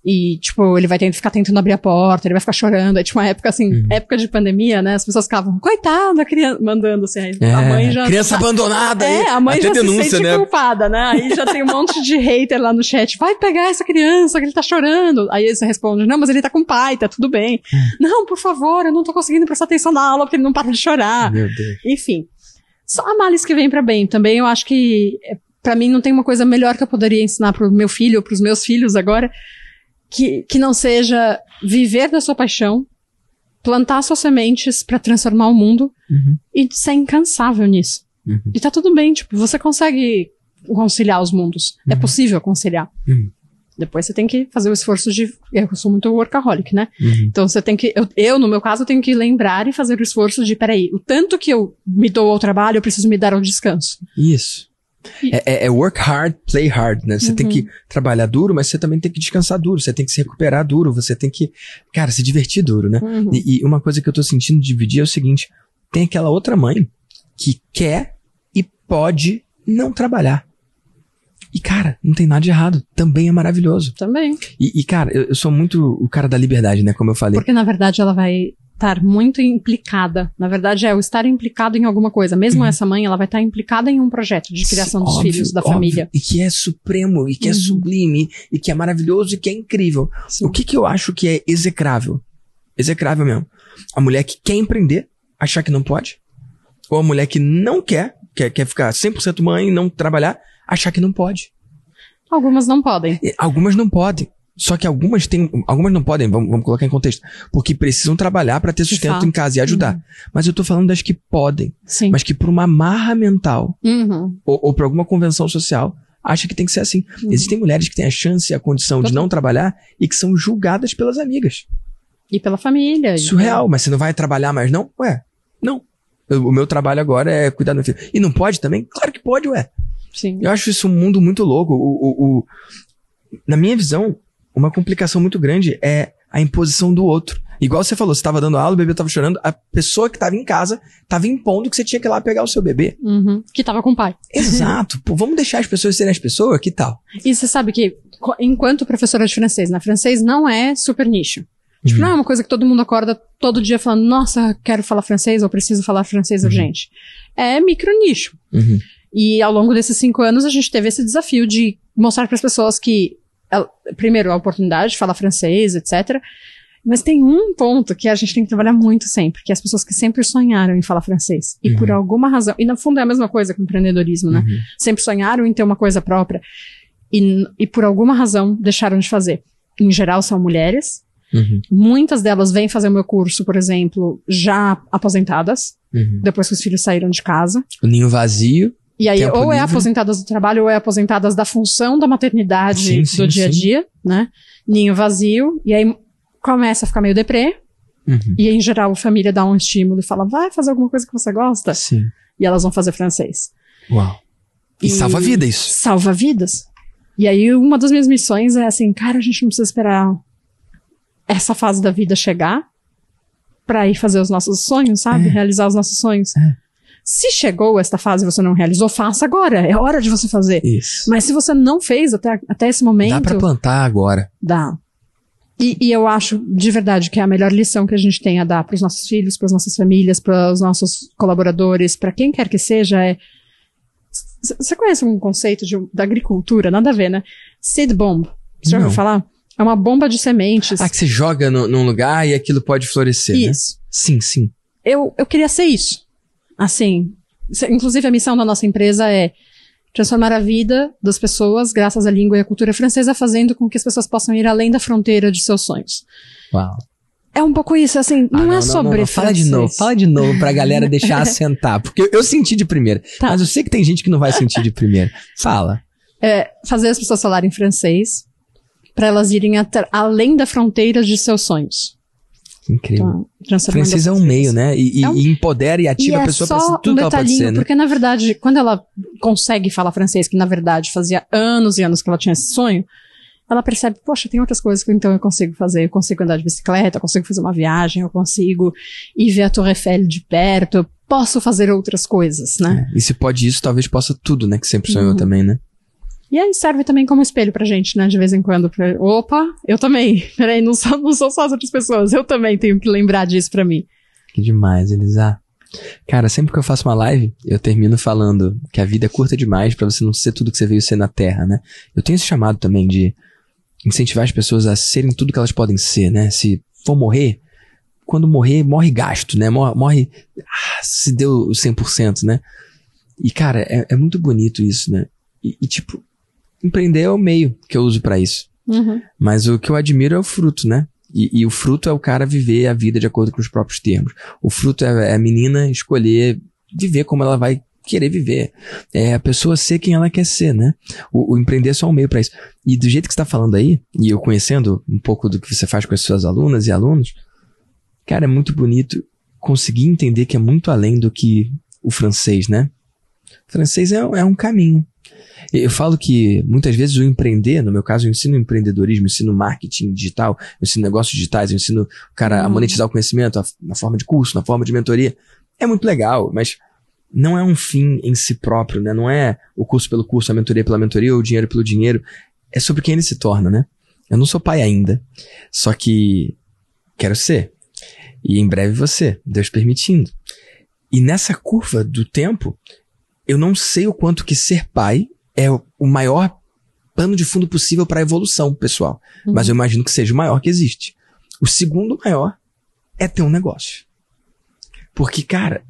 E, tipo, ele vai ter ficar tentando abrir a porta, ele vai ficar chorando. Aí, tipo, uma época assim, Uhum. época de pandemia, né? As pessoas ficavam, coitada, criança, mandando assim. Aí É, a mãe já. criança abandonada aí. É, a mãe já denúncia, se sente né? culpada, né? Aí já tem um monte de hater lá no chat. Vai pegar essa criança que ele tá chorando. Aí você responde, não, mas ele tá com o pai, tá tudo bem. Não, por favor, eu não tô conseguindo prestar atenção na aula porque ele não para de chorar. Meu Deus. Enfim. Só a males que vem pra bem. Também eu acho que, é, pra mim, não tem uma coisa melhor que eu poderia ensinar pro meu filho ou pros meus filhos agora que, que não seja viver da sua paixão, plantar suas sementes pra transformar o mundo Uhum. e ser incansável nisso. Uhum. E tá tudo bem, tipo, você consegue conciliar os mundos. É Uhum. possível conciliar. Uhum. Depois você tem que fazer o esforço de. Eu sou muito workaholic, né? Uhum. Então você tem que. Eu, eu, no meu caso, tenho que lembrar e fazer o esforço de, peraí, o tanto que eu me dou ao trabalho, eu preciso me dar ao descanso. Isso. É, é- é work hard, play hard, né? Você tem Uhum. que trabalhar duro, mas você também tem que descansar duro, você tem que se recuperar duro, você tem que, cara, se divertir duro, né? Uhum. E, e uma coisa que eu tô sentindo dividir é o seguinte: tem aquela outra mãe que quer e pode não trabalhar. E, cara, não tem nada de errado. Também é maravilhoso. Também. E, e cara, eu, eu, sou muito o cara da liberdade, né? Como eu falei. Porque, na verdade, ela vai estar muito implicada. Na verdade, é o estar implicado em alguma coisa. Mesmo uhum. essa mãe, ela vai estar implicada em um projeto de criação dos óbvio, filhos, da óbvio. família. E que é supremo, e que é uhum. é sublime, e que é maravilhoso, e que é incrível. Sim. O que que eu acho que é execrável? Execrável mesmo. A mulher que quer empreender, achar que não pode. Ou a mulher que não quer, quer, quer ficar 100% mãe e não trabalhar, achar que não pode. Algumas não podem. Algumas não podem. Só que algumas têm, algumas não podem, vamos, vamos colocar em contexto, porque precisam trabalhar para ter sustento em casa e ajudar. Uhum. Mas eu tô falando das que podem, Sim. mas que por uma marra mental uhum. ou, ou por alguma convenção social acha que tem que ser assim. Uhum. Existem mulheres que têm a chance e a condição de não trabalhar e que são julgadas pelas amigas. E pela família. Surreal, mas você não vai trabalhar mais não? Ué, não. o meu trabalho agora é cuidar do meu filho. E não pode também? Claro que pode, ué. Sim. Eu acho isso um mundo muito louco. O, o, o, na minha visão, uma complicação muito grande é a imposição do outro. Igual você falou, você estava dando aula, o bebê estava chorando, a pessoa que estava em casa estava impondo que você tinha que ir lá pegar o seu bebê. Uhum, que estava com o pai. Exato. Pô, vamos deixar as pessoas serem as pessoas, que tal? E você sabe que, enquanto professora de francês, na francês não é super nicho. Tipo, uhum. não é uma coisa que todo mundo acorda todo dia falando, nossa, quero falar francês ou preciso falar francês uhum. urgente. É micro nicho. Uhum. E ao longo desses cinco anos a gente teve esse desafio de mostrar para as pessoas que, primeiro, a oportunidade de falar francês, etc. Mas tem um ponto que a gente tem que trabalhar muito sempre, que é as pessoas que sempre sonharam em falar francês. E uhum. por alguma razão, e no fundo é a mesma coisa com empreendedorismo, né? Uhum. Sempre sonharam em ter uma coisa própria. E, e por alguma razão deixaram de fazer. Em geral são mulheres. Uhum. Muitas delas vêm fazer o meu curso, por exemplo, já aposentadas, uhum. depois que os filhos saíram de casa. O ninho vazio. E aí, Tempo ou é aposentadas do trabalho, ou é aposentadas da função da maternidade sim, sim, do dia a dia, né? Ninho vazio. E aí começa a ficar meio deprê. Uhum. E em geral a família dá um estímulo e fala, vai fazer alguma coisa que você gosta. Sim. E elas vão fazer francês. Uau. E, e salva vidas isso. Salva vidas. E aí uma das minhas missões é assim, cara, a gente não precisa esperar essa fase da vida chegar pra ir fazer os nossos sonhos, sabe? É. Realizar os nossos sonhos. É. Se chegou esta fase e você não realizou, faça agora. É hora de você fazer. Isso. Mas se você não fez até, até esse momento. Dá pra plantar agora. Dá. E, e eu acho, de verdade, que é a melhor lição que a gente tem a dar para os nossos filhos, para as nossas famílias, para os nossos colaboradores, para quem quer que seja, é. Você conhece um conceito de, da agricultura? Nada a ver, né? Seed bomb. Você já ouviu falar? É uma bomba de sementes. Ah, que você joga no, num lugar e aquilo pode florescer. Né? Isso. Né? Sim, sim. Eu, eu queria ser isso. Assim, inclusive a missão da nossa empresa é transformar a vida das pessoas graças à língua e à cultura francesa, fazendo com que as pessoas possam ir além da fronteira de seus sonhos. Uau. É um pouco isso, assim, não, ah, não é sobre não, não, Fala de novo, fala de novo pra galera deixar assentar, porque eu, eu, senti de primeira, tá. mas eu sei que tem gente que não vai sentir de primeira. Fala. É, fazer as pessoas falarem francês para elas irem além da fronteira de seus sonhos. Incrível. Então, francês é um meio, né? E, é um... e, empodera e ativa e a é pessoa para ser tudo um que ela pode ser, né? Porque, na verdade, quando ela consegue falar francês, que na verdade fazia anos e anos que ela tinha esse sonho, ela percebe, poxa, tem outras coisas que então eu consigo fazer. Eu consigo andar de bicicleta, eu consigo fazer uma viagem, eu consigo ir ver a Torre Eiffel de perto, eu posso fazer outras coisas, né? É, e se pode isso, talvez possa tudo, né? Que sempre sonhou uhum. também, né? E aí serve também como espelho pra gente, né? De vez em quando. Pra... Opa, eu também. Peraí, não sou, não sou só as outras pessoas. Eu também tenho que lembrar disso pra mim. Que demais, Elisa. Cara, sempre que eu faço uma live, eu termino falando que a vida é curta demais para você não ser tudo que você veio ser na Terra, né? Eu tenho esse chamado também de incentivar as pessoas a serem tudo que elas podem ser, né? Se for morrer, quando morrer, morre gasto, né? Morre, ah, se deu 100%, né? E, cara, é, é muito bonito isso, né? E, e, tipo, empreender é o meio que eu uso para isso. Uhum. Mas o que eu admiro é o fruto, né? E, e, o fruto é o cara viver a vida de acordo com os próprios termos. O fruto é, é a menina escolher viver como ela vai querer viver. É a pessoa ser quem ela quer ser, né? O, o empreender é só um meio para isso. E do jeito que você tá falando aí, e eu conhecendo um pouco do que você faz com as suas alunas e alunos, cara, é muito bonito conseguir entender que é muito além do que o francês, né? O francês é, é um caminho. Eu falo que muitas vezes o empreender, no meu caso, eu ensino empreendedorismo, eu ensino marketing digital, eu ensino negócios digitais, eu ensino o cara a uhum. monetizar o conhecimento, a, na forma de curso, na forma de mentoria. É muito legal, mas não é um fim em si próprio, né? Não é o curso pelo curso, a mentoria pela mentoria ou o dinheiro pelo dinheiro. É sobre quem ele se torna, né? Eu não sou pai ainda, só que quero ser. E em breve você, Deus permitindo. E nessa curva do tempo, eu não sei o quanto que ser pai é o maior pano de fundo possível para a evolução pessoal. Uhum. Mas eu imagino que seja o maior que existe. O segundo maior é ter um negócio. Porque, cara,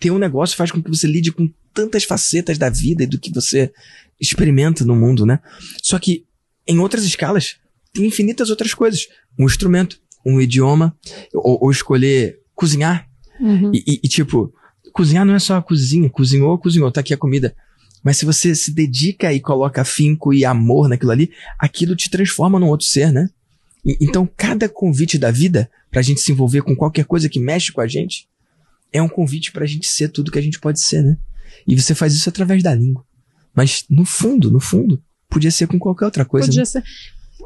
ter um negócio faz com que você lide com tantas facetas da vida e do que você experimenta no mundo, né? Só que em outras escalas tem infinitas outras coisas. Um instrumento, um idioma, ou, ou escolher cozinhar. Uhum. E, e, e, tipo, cozinhar não é só a cozinha, cozinhou, cozinhou, tá aqui a comida. Mas se você se dedica e coloca afinco e amor naquilo ali, aquilo te transforma num outro ser, né? E, então, cada convite da vida, pra gente se envolver com qualquer coisa que mexe com a gente, é um convite pra gente ser tudo que a gente pode ser, né? E você faz isso através da língua. Mas, no fundo, no fundo, podia ser com qualquer outra coisa. Podia né? ser.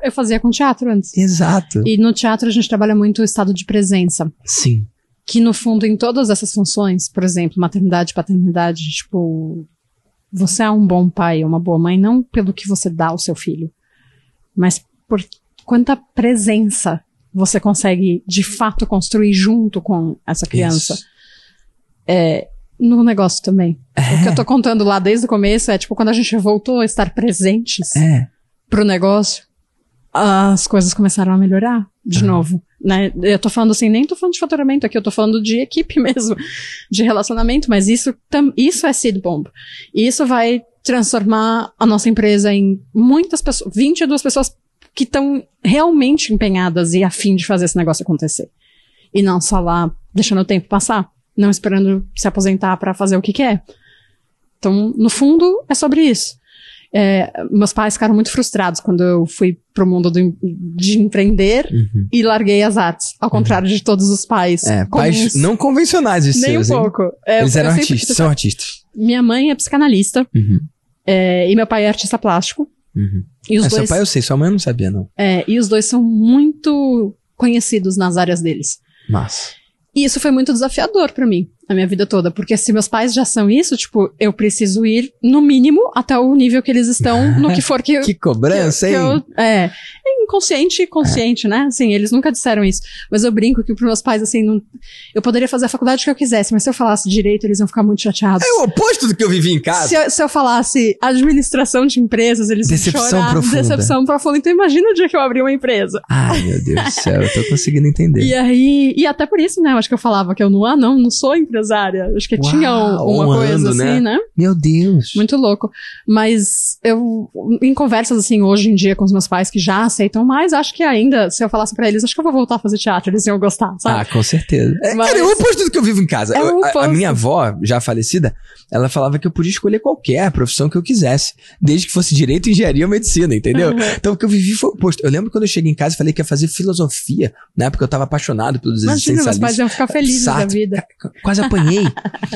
Eu fazia com teatro antes. Exato. E no teatro a gente trabalha muito o estado de presença. Sim. Que no fundo, em todas essas funções, por exemplo, maternidade, paternidade, tipo, você é um bom pai, uma boa mãe, não pelo que você dá ao seu filho, mas por quanta presença você consegue de fato construir junto com essa criança. É, no negócio também. É. O que eu tô contando lá desde o começo é tipo quando a gente voltou a estar presentes é. pro negócio, as coisas começaram a melhorar de uhum. novo. Né? Eu tô falando assim, nem tô falando de faturamento aqui, eu tô falando de equipe mesmo, de relacionamento, mas isso, isso é seed bomb. Isso vai transformar a nossa empresa em muitas pessoas, 22 pessoas que estão realmente empenhadas e afim de fazer esse negócio acontecer. E não só lá deixando o tempo passar, não esperando se aposentar para fazer o que quer. Então, no fundo, é sobre isso. É, meus pais ficaram muito frustrados quando eu fui pro mundo do, de empreender uhum. e larguei as artes. Ao contrário uhum. de todos os pais. É, pais não convencionais de Nem seus, um pouco. É, Eles eram artistas, são artistas. Minha mãe é psicanalista. Uhum. É, e meu pai é artista plástico. Uhum. E os é, dois, seu pai eu sei, sua mãe eu não sabia, não. É, e os dois são muito conhecidos nas áreas deles. Mas. E isso foi muito desafiador para mim a minha vida toda. Porque se meus pais já são isso, tipo, eu preciso ir, no mínimo, até o nível que eles estão, no que for que. que cobrança, que, que hein? Eu, é. Inconsciente e consciente, é. né? Assim, eles nunca disseram isso. Mas eu brinco que pros meus pais, assim, não, eu poderia fazer a faculdade que eu quisesse, mas se eu falasse direito, eles iam ficar muito chateados. É o oposto do que eu vivi em casa. Se eu, se eu falasse administração de empresas, eles Decepção iam chorar. Profunda. Decepção profunda. Então imagina o dia que eu abri uma empresa. Ai, meu Deus do céu, eu tô conseguindo entender. E aí, e até por isso, né? Eu acho que eu falava que eu não, ah, não, não sou empresária. Acho que Uau, tinha uma um coisa ano, assim, né? né? Meu Deus. Muito louco. Mas eu, em conversas assim, hoje em dia com os meus pais que já aceitam mais, acho que ainda, se eu falasse pra eles, acho que eu vou voltar a fazer teatro, eles iam gostar, sabe? Ah, com certeza. É, Mas... Cara, é o oposto do que eu vivo em casa. É eu, a, a, minha avó, já falecida, ela falava que eu podia escolher qualquer profissão que eu quisesse, desde que fosse direito, engenharia ou medicina, entendeu? Uhum. Então o que eu vivi foi o oposto. Eu lembro quando eu cheguei em casa e falei que ia fazer filosofia, né? Porque eu tava apaixonado pelos Imagina, existencialistas. meus pais iam ficar felizes Sato, da vida. Quase apanhei.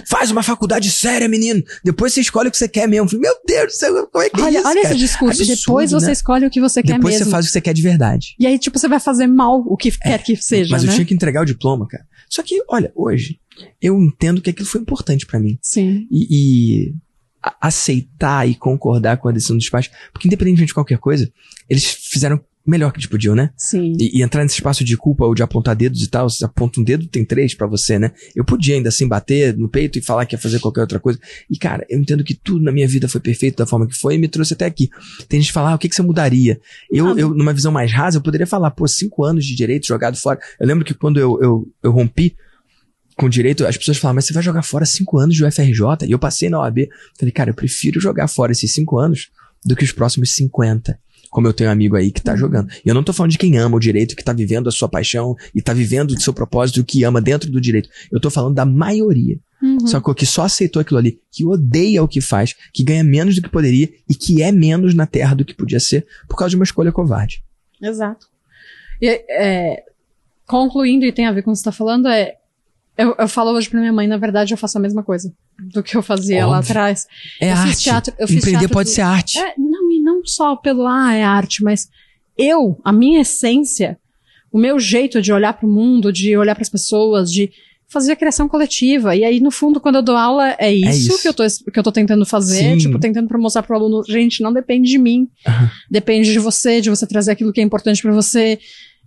Faz uma faculdade séria, menino. Depois você escolhe o que você quer mesmo. Falei, Meu Deus do céu, como é que é olha, é isso, Olha cara? esse discurso. Absurdo, Depois você né? escolhe o que você quer Depois mesmo. você faz o que você quer de verdade. E aí, tipo, você vai fazer mal o que é, quer que seja, Mas né? eu tinha que entregar o diploma, cara. Só que, olha, hoje, eu entendo que aquilo foi importante para mim. Sim. E, e aceitar e concordar com a decisão dos pais, porque independente de qualquer coisa, eles fizeram melhor que eles podiam, né? Sim. E, e, entrar nesse espaço de culpa ou de apontar dedos e tal, você aponta um dedo, tem três para você, né? Eu podia ainda assim bater no peito e falar que ia fazer qualquer outra coisa. E cara, eu entendo que tudo na minha vida foi perfeito da forma que foi e me trouxe até aqui. Tem gente que fala, ah, o que, que você mudaria? Eu, ah, eu, numa visão mais rasa, eu poderia falar, pô, cinco anos de direito jogado fora. Eu lembro que quando eu, eu, eu rompi com direito, as pessoas falavam, mas você vai jogar fora cinco anos de UFRJ? E eu passei na OAB. Falei, cara, eu prefiro jogar fora esses cinco anos do que os próximos 50 como eu tenho um amigo aí que tá uhum. jogando. E eu não tô falando de quem ama o direito, que tá vivendo a sua paixão e tá vivendo o seu propósito, que ama dentro do direito. Eu tô falando da maioria. Uhum. Só que só aceitou aquilo ali, que odeia o que faz, que ganha menos do que poderia e que é menos na terra do que podia ser por causa de uma escolha covarde. Exato. E, é, concluindo, e tem a ver com o que você tá falando, é eu, eu falo hoje pra minha mãe, na verdade, eu faço a mesma coisa do que eu fazia Óbvio. lá atrás. É eu arte. Teatro, eu Empreender pode ser arte. É, não, só pelo, ah, é arte, mas eu, a minha essência, o meu jeito de olhar para o mundo, de olhar para as pessoas, de fazia criação coletiva. E aí, no fundo, quando eu dou aula, é isso, é isso. Que, eu tô, que eu tô tentando fazer, Sim. tipo, tentando pra mostrar pro aluno, gente, não depende de mim. Uhum. Depende de você, de você trazer aquilo que é importante para você.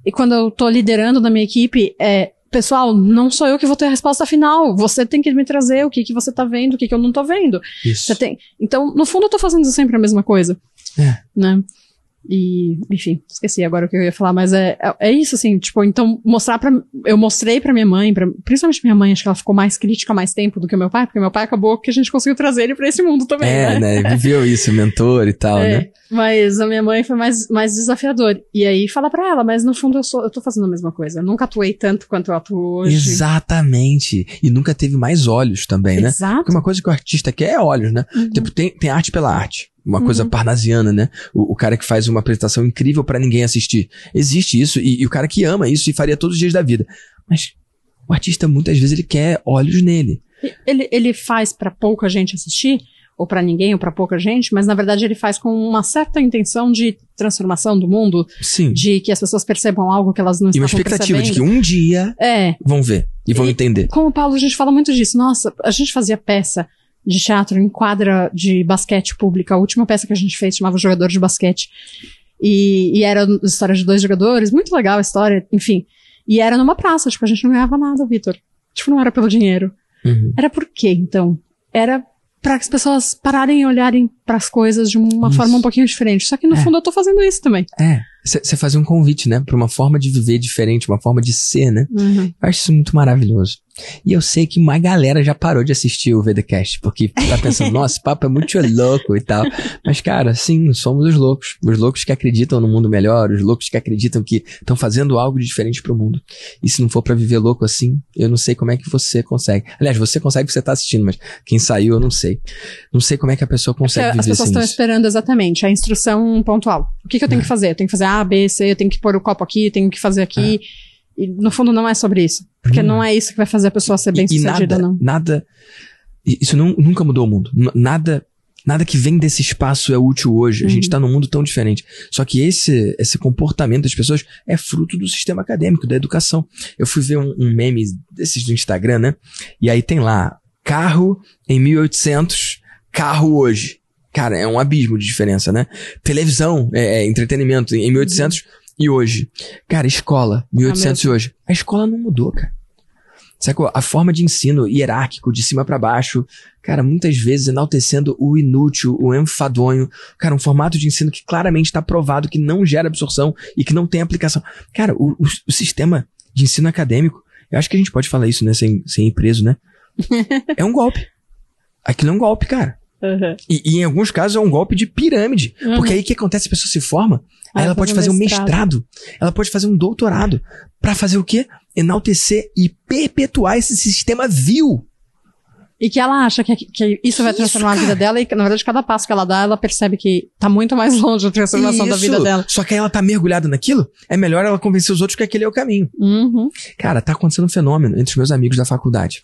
E quando eu tô liderando na minha equipe, é, pessoal, não sou eu que vou ter a resposta final. Você tem que me trazer o que, que você tá vendo, o que, que eu não tô vendo. Isso. Tem... Então, no fundo, eu tô fazendo sempre a mesma coisa. É. Né? E, enfim, esqueci agora o que eu ia falar, mas é, é, é isso, assim, tipo, então mostrar pra. Eu mostrei pra minha mãe, pra, principalmente minha mãe, acho que ela ficou mais crítica mais tempo do que o meu pai, porque meu pai acabou que a gente conseguiu trazer ele pra esse mundo também. É, né? né? Viveu isso, mentor e tal, é, né? Mas a minha mãe foi mais, mais desafiador. E aí fala pra ela, mas no fundo eu, sou, eu tô fazendo a mesma coisa. Eu nunca atuei tanto quanto eu atuo hoje. Exatamente. E nunca teve mais olhos também, né? Exato. Porque uma coisa que o artista quer é olhos, né? Uhum. Tipo, tem, tem arte pela arte uma uhum. coisa parnasiana, né? O, o, cara que faz uma apresentação incrível para ninguém assistir. Existe isso, e, e, o cara que ama isso e faria todos os dias da vida. Mas o artista, muitas vezes, ele quer olhos nele. Ele, ele faz para pouca gente assistir, ou para ninguém, ou para pouca gente, mas na verdade ele faz com uma certa intenção de transformação do mundo. Sim. De que as pessoas percebam algo que elas não estão E uma expectativa percebendo. de que um dia é. vão ver e vão e, entender. Com o Paulo, a gente fala muito disso. Nossa, a gente fazia peça de teatro em quadra de basquete pública. A última peça que a gente fez chamava Jogador de Basquete. E, e era história de dois jogadores, muito legal a história, enfim. E era numa praça, tipo, a gente não ganhava nada, Vitor. Tipo, não era pelo dinheiro. Uhum. Era por quê, então? Era para as pessoas pararem e olharem para as coisas de uma isso. forma um pouquinho diferente. Só que no é. fundo eu tô fazendo isso também. É. Você fazia um convite, né? Pra uma forma de viver diferente, uma forma de ser, né? Uhum. Eu acho isso muito maravilhoso. E eu sei que uma galera já parou de assistir o VDCast, porque tá pensando, nossa, papo é muito louco e tal. Mas, cara, sim, somos os loucos. Os loucos que acreditam no mundo melhor, os loucos que acreditam que estão fazendo algo de diferente pro mundo. E se não for para viver louco assim, eu não sei como é que você consegue. Aliás, você consegue porque você tá assistindo, mas quem saiu, eu não sei. Não sei como é que a pessoa consegue viver As pessoas estão esperando exatamente a instrução pontual. O que, que eu tenho é. que fazer? Eu tenho que fazer A, B, C, eu tenho que pôr o copo aqui, eu tenho que fazer aqui. É. E no fundo não é sobre isso. Porque hum. não é isso que vai fazer a pessoa ser bem sucedida, não. Nada. Isso não, nunca mudou o mundo. Nada. Nada que vem desse espaço é útil hoje. Uhum. A gente está num mundo tão diferente. Só que esse, esse comportamento das pessoas é fruto do sistema acadêmico, da educação. Eu fui ver um, um meme desses do Instagram, né? E aí tem lá, carro em 1800, carro hoje. Cara, é um abismo de diferença, né? Televisão, é, é entretenimento em 1800 uhum. E hoje. Cara, escola, 1800 ah, e hoje. A escola não mudou, cara. Sabe a forma de ensino hierárquico, de cima para baixo, cara, muitas vezes enaltecendo o inútil, o enfadonho. Cara, um formato de ensino que claramente está provado que não gera absorção e que não tem aplicação. Cara, o, o, o sistema de ensino acadêmico, eu acho que a gente pode falar isso, né, sem, sem ir preso, né? é um golpe. Aquilo é um golpe, cara. Uhum. E, e, em alguns casos é um golpe de pirâmide. Uhum. Porque aí o que acontece? A pessoa se forma, aí, ela pode fazer um mestrado. mestrado, ela pode fazer um doutorado. para fazer o quê? Enaltecer e perpetuar esse sistema vil. E que ela acha que, que isso vai transformar a vida dela, e na verdade, cada passo que ela dá, ela percebe que tá muito mais longe da transformação isso. da vida dela. Só que aí ela tá mergulhada naquilo, é melhor ela convencer os outros que aquele é o caminho. Uhum. Cara, tá acontecendo um fenômeno entre os meus amigos da faculdade.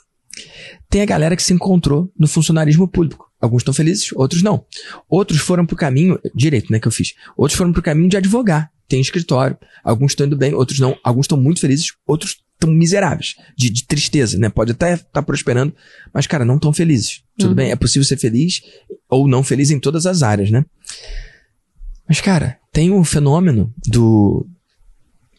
Tem a galera que se encontrou no funcionarismo público. Alguns estão felizes, outros não. Outros foram pro caminho, direito, né, que eu fiz. Outros foram pro caminho de advogar. Tem escritório. Alguns estão indo bem, outros não. Alguns estão muito felizes, outros estão miseráveis. De, de, tristeza, né? Pode até estar tá prosperando, mas, cara, não estão felizes. Tudo uhum. bem, é possível ser feliz ou não feliz em todas as áreas, né? Mas, cara, tem o fenômeno do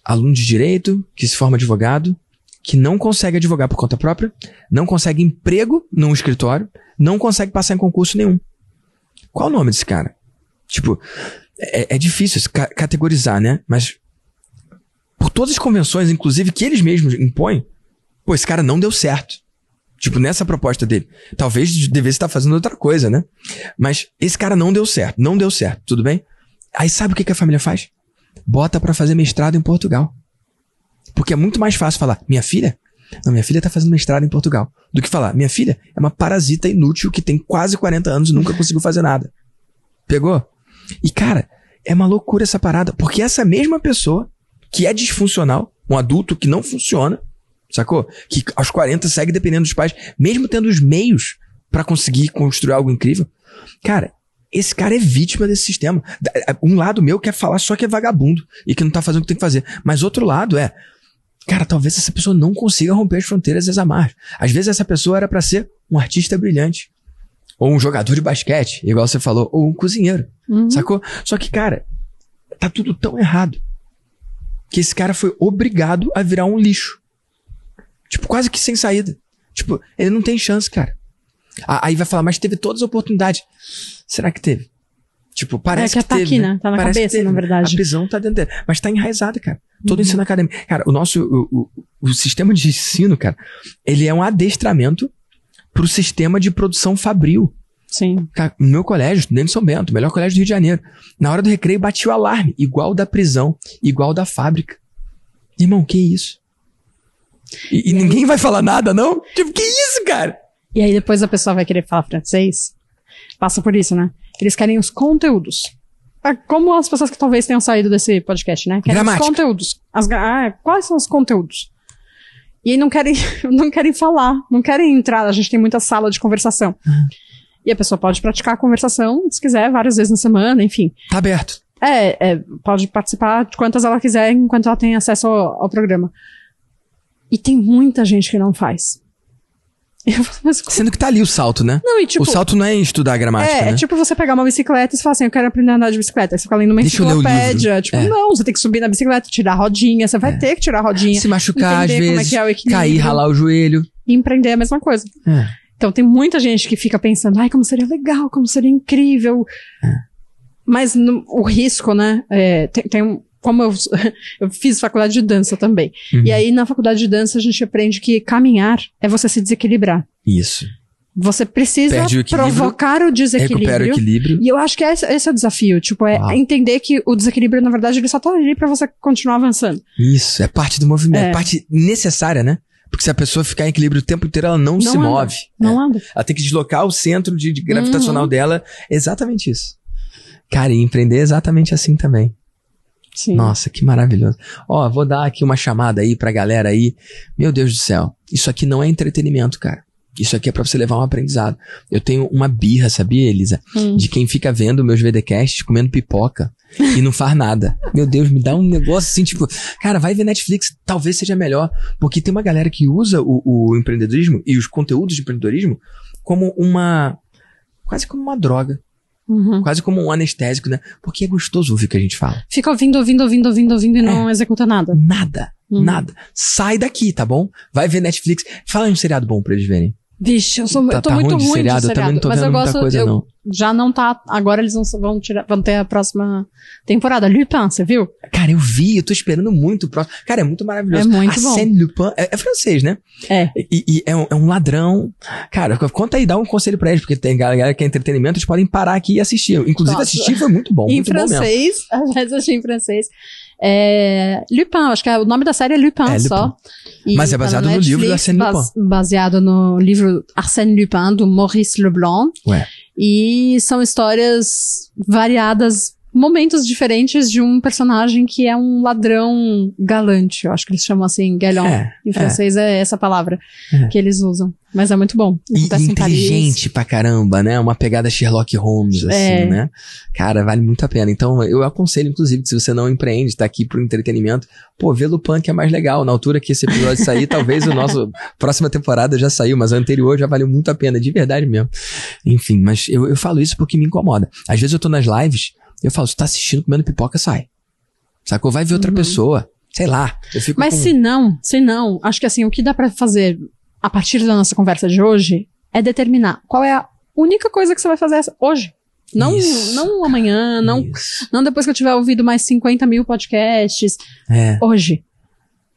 aluno de direito que se forma advogado, que não consegue advogar por conta própria, não consegue emprego num escritório, não consegue passar em concurso nenhum. Qual o nome desse cara? Tipo, é, é difícil ca categorizar, né? Mas por todas as convenções, inclusive que eles mesmos impõem, pô, esse cara não deu certo. Tipo, nessa proposta dele. Talvez devesse estar fazendo outra coisa, né? Mas esse cara não deu certo, não deu certo, tudo bem? Aí sabe o que, que a família faz? Bota para fazer mestrado em Portugal. Porque é muito mais fácil falar, minha filha? Não, minha filha tá fazendo mestrado em Portugal. Do que falar, minha filha é uma parasita inútil que tem quase 40 anos e nunca conseguiu fazer nada. Pegou? E cara, é uma loucura essa parada. Porque essa mesma pessoa, que é disfuncional, um adulto que não funciona, sacou? Que aos 40 segue dependendo dos pais, mesmo tendo os meios para conseguir construir algo incrível. Cara, esse cara é vítima desse sistema. Um lado meu quer falar só que é vagabundo e que não tá fazendo o que tem que fazer. Mas outro lado é, Cara, talvez essa pessoa não consiga romper as fronteiras e as amarras. Às vezes essa pessoa era para ser um artista brilhante. Ou um jogador de basquete, igual você falou, ou um cozinheiro. Uhum. Sacou? Só que, cara, tá tudo tão errado. Que esse cara foi obrigado a virar um lixo. Tipo, quase que sem saída. Tipo, ele não tem chance, cara. Aí vai falar, mas teve todas as oportunidades. Será que teve? Tipo, parece é que, que tá teve, aqui, né? Tá na parece cabeça, teve, na verdade. A prisão tá dentro dele. Mas tá enraizada, cara. Todo uhum. ensino acadêmico. Cara, o nosso, o, o, o, sistema de ensino, cara, ele é um adestramento pro sistema de produção fabril. Sim. no meu colégio, dentro de São Bento, melhor colégio do Rio de Janeiro. Na hora do recreio batia o alarme, igual da prisão, igual da fábrica. Irmão, que isso? E, e ninguém vai falar nada, não? Tipo, que isso, cara? E aí depois a pessoa vai querer falar francês. Passa por isso, né? Eles querem os conteúdos. É como as pessoas que talvez tenham saído desse podcast, né? Querem Gramática. os conteúdos. As, ah, quais são os conteúdos? E não querem, não querem falar, não querem entrar. A gente tem muita sala de conversação. Uhum. E a pessoa pode praticar a conversação, se quiser, várias vezes na semana, enfim. Tá aberto. É, é pode participar de quantas ela quiser, enquanto ela tem acesso ao, ao programa. E tem muita gente que não faz. Sendo que tá ali o salto, né? Não, e tipo, o salto não é em estudar a gramática, é, né? É tipo você pegar uma bicicleta e falar assim, eu quero aprender a andar de bicicleta. Aí você fica lendo uma Deixa enciclopédia. Tipo, é. não, você tem que subir na bicicleta, tirar a rodinha. Você vai é. ter que tirar a rodinha. Se machucar às é vezes, é cair, ralar o joelho. E empreender é a mesma coisa. É. Então tem muita gente que fica pensando, ai, como seria legal, como seria incrível. É. Mas no, o risco, né? É, tem, tem um, como eu, eu, fiz faculdade de dança também. Uhum. E aí, na faculdade de dança, a gente aprende que caminhar é você se desequilibrar. Isso. Você precisa o provocar o desequilíbrio. Recupera o equilíbrio. E eu acho que esse, esse é o desafio. Tipo, é entender que o desequilíbrio, na verdade, ele só tá ali pra você continuar avançando. Isso, é parte do movimento, é. parte necessária, né? Porque se a pessoa ficar em equilíbrio o tempo inteiro, ela não, não se anda. move. Não é. anda. Ela tem que deslocar o centro de, de gravitacional uhum. dela. Exatamente isso. Cara, e empreender é exatamente assim também. Sim. Nossa, que maravilhoso. Ó, vou dar aqui uma chamada aí pra galera aí. Meu Deus do céu. Isso aqui não é entretenimento, cara. Isso aqui é pra você levar um aprendizado. Eu tenho uma birra, sabia, Elisa? Hum. De quem fica vendo meus VDcasts comendo pipoca e não faz nada. Meu Deus, me dá um negócio assim, tipo, cara, vai ver Netflix, talvez seja melhor. Porque tem uma galera que usa o, o empreendedorismo e os conteúdos de empreendedorismo como uma. quase como uma droga. Uhum. Quase como um anestésico, né? Porque é gostoso ouvir o que a gente fala. Fica ouvindo, ouvindo, ouvindo, ouvindo, ouvindo e é. não executa nada. Nada. Uhum. Nada. Sai daqui, tá bom? Vai ver Netflix. Fala um seriado bom pra eles verem. Vixe, eu, sou, tá, eu tô tá muito ruim de seriado, de seriado. Eu também não tô mas vendo eu gosto, muita coisa, eu, não. Já não tá. Agora eles vão, vão, tirar, vão ter a próxima temporada. Lupin, você viu? Cara, eu vi, eu tô esperando muito o próximo. Cara, é muito maravilhoso. É muito Arsène bom. Lupin é, é, francês, né? É. E, e é, um, é, um, ladrão. Cara, conta aí, dá um conselho pra eles, porque tem galera que é entretenimento, eles podem parar aqui e assistir. Inclusive, Nossa. assistir foi muito bom. em muito francês, às vezes achei em francês. É, Lupin, acho que é, o nome da série é Lupin, é, só. E Mas é baseado tá no, Netflix, livro do Arsène Lupin. Baseado no livro Arsène Lupin, do Maurice Leblanc. Ué. E são histórias variadas momentos diferentes de um personagem que é um ladrão galante. Eu acho que eles chamam assim, galon. É, em é. francês é. é essa palavra é. que eles usam. Mas é muito bom. E inteligente pra caramba, né? Uma pegada Sherlock Holmes, assim, é. né? Cara, vale muito a pena. Então, eu aconselho, inclusive, que se você não empreende, tá aqui pro entretenimento, pô, vê Lupin que é mais legal. Na altura que esse episódio sair, talvez o nosso próxima temporada já saiu, mas a anterior já valeu muito a pena, de verdade mesmo. Enfim, mas eu, eu falo isso porque me incomoda. Às vezes eu tô nas lives eu falo, você tá assistindo comendo pipoca, sai. Sacou? Vai ver outra uhum. pessoa. Sei lá. Mas com... se não, se não, acho que assim, o que dá para fazer a partir da nossa conversa de hoje é determinar qual é a única coisa que você vai fazer hoje. Não, não amanhã, não, não depois que eu tiver ouvido mais 50 mil podcasts. É. Hoje.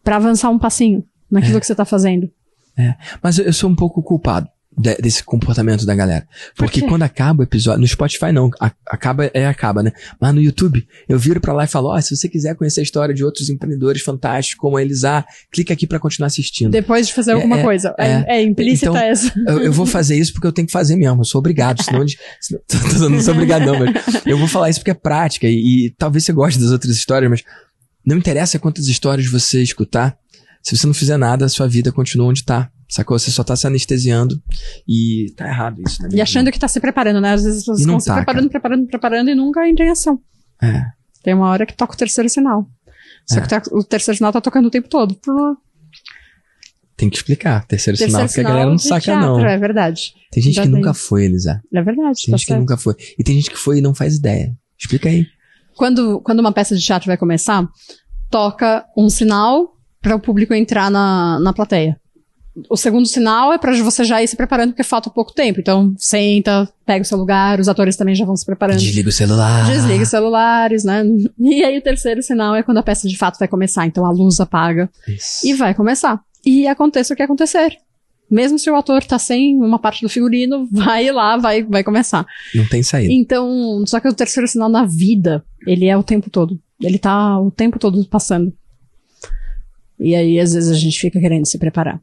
para avançar um passinho naquilo é. que você tá fazendo. É. Mas eu sou um pouco culpado de, desse comportamento da galera. Porque Por quando acaba o episódio, no Spotify não, a, acaba é acaba, né? Mas no YouTube, eu viro para lá e falo, ó, oh, se você quiser conhecer a história de outros empreendedores fantásticos como a Elisa, clica aqui para continuar assistindo. Depois de fazer é, alguma é, coisa. É, é, é implícita então, essa. Eu, eu, vou fazer isso porque eu tenho que fazer mesmo, eu sou obrigado, senão, senão não sou obrigado não, mas eu vou falar isso porque é prática e, e talvez você goste das outras histórias, mas não interessa quantas histórias você escutar, se você não fizer nada, a sua vida continua onde tá. Sacou? Você só tá se anestesiando e tá errado isso, né? E achando que tá se preparando, né? Às vezes as pessoas estão tá, se preparando, cara. preparando, preparando e nunca entram em ação. É. Tem uma hora que toca o terceiro sinal. Só É. que tá- o terceiro sinal tá tocando o tempo todo. Tem que explicar. Terceiro, Terceiro sinal, porque a galera não saca, teatro, não. É verdade. Tem gente Já que tem. nunca foi, Elisa. É verdade, Tem tá gente que certo. nunca foi. E tem gente que foi e não faz ideia. Explica aí. Quando, quando uma peça de teatro vai começar, toca um sinal para o público entrar na, na plateia. O segundo sinal é para você já ir se preparando, porque falta pouco tempo. Então, senta, pega o seu lugar, os atores também já vão se preparando. Desliga o celular. Desliga os celulares, né? E aí o terceiro sinal é quando a peça de fato vai começar. Então a luz apaga Isso. e vai começar. E aconteça o que acontecer. Mesmo se o ator tá sem uma parte do figurino, vai lá, vai, vai começar. Não tem saída. Então, só que o terceiro sinal na vida, ele é o tempo todo. Ele tá o tempo todo passando. E aí, às vezes, a gente fica querendo se preparar.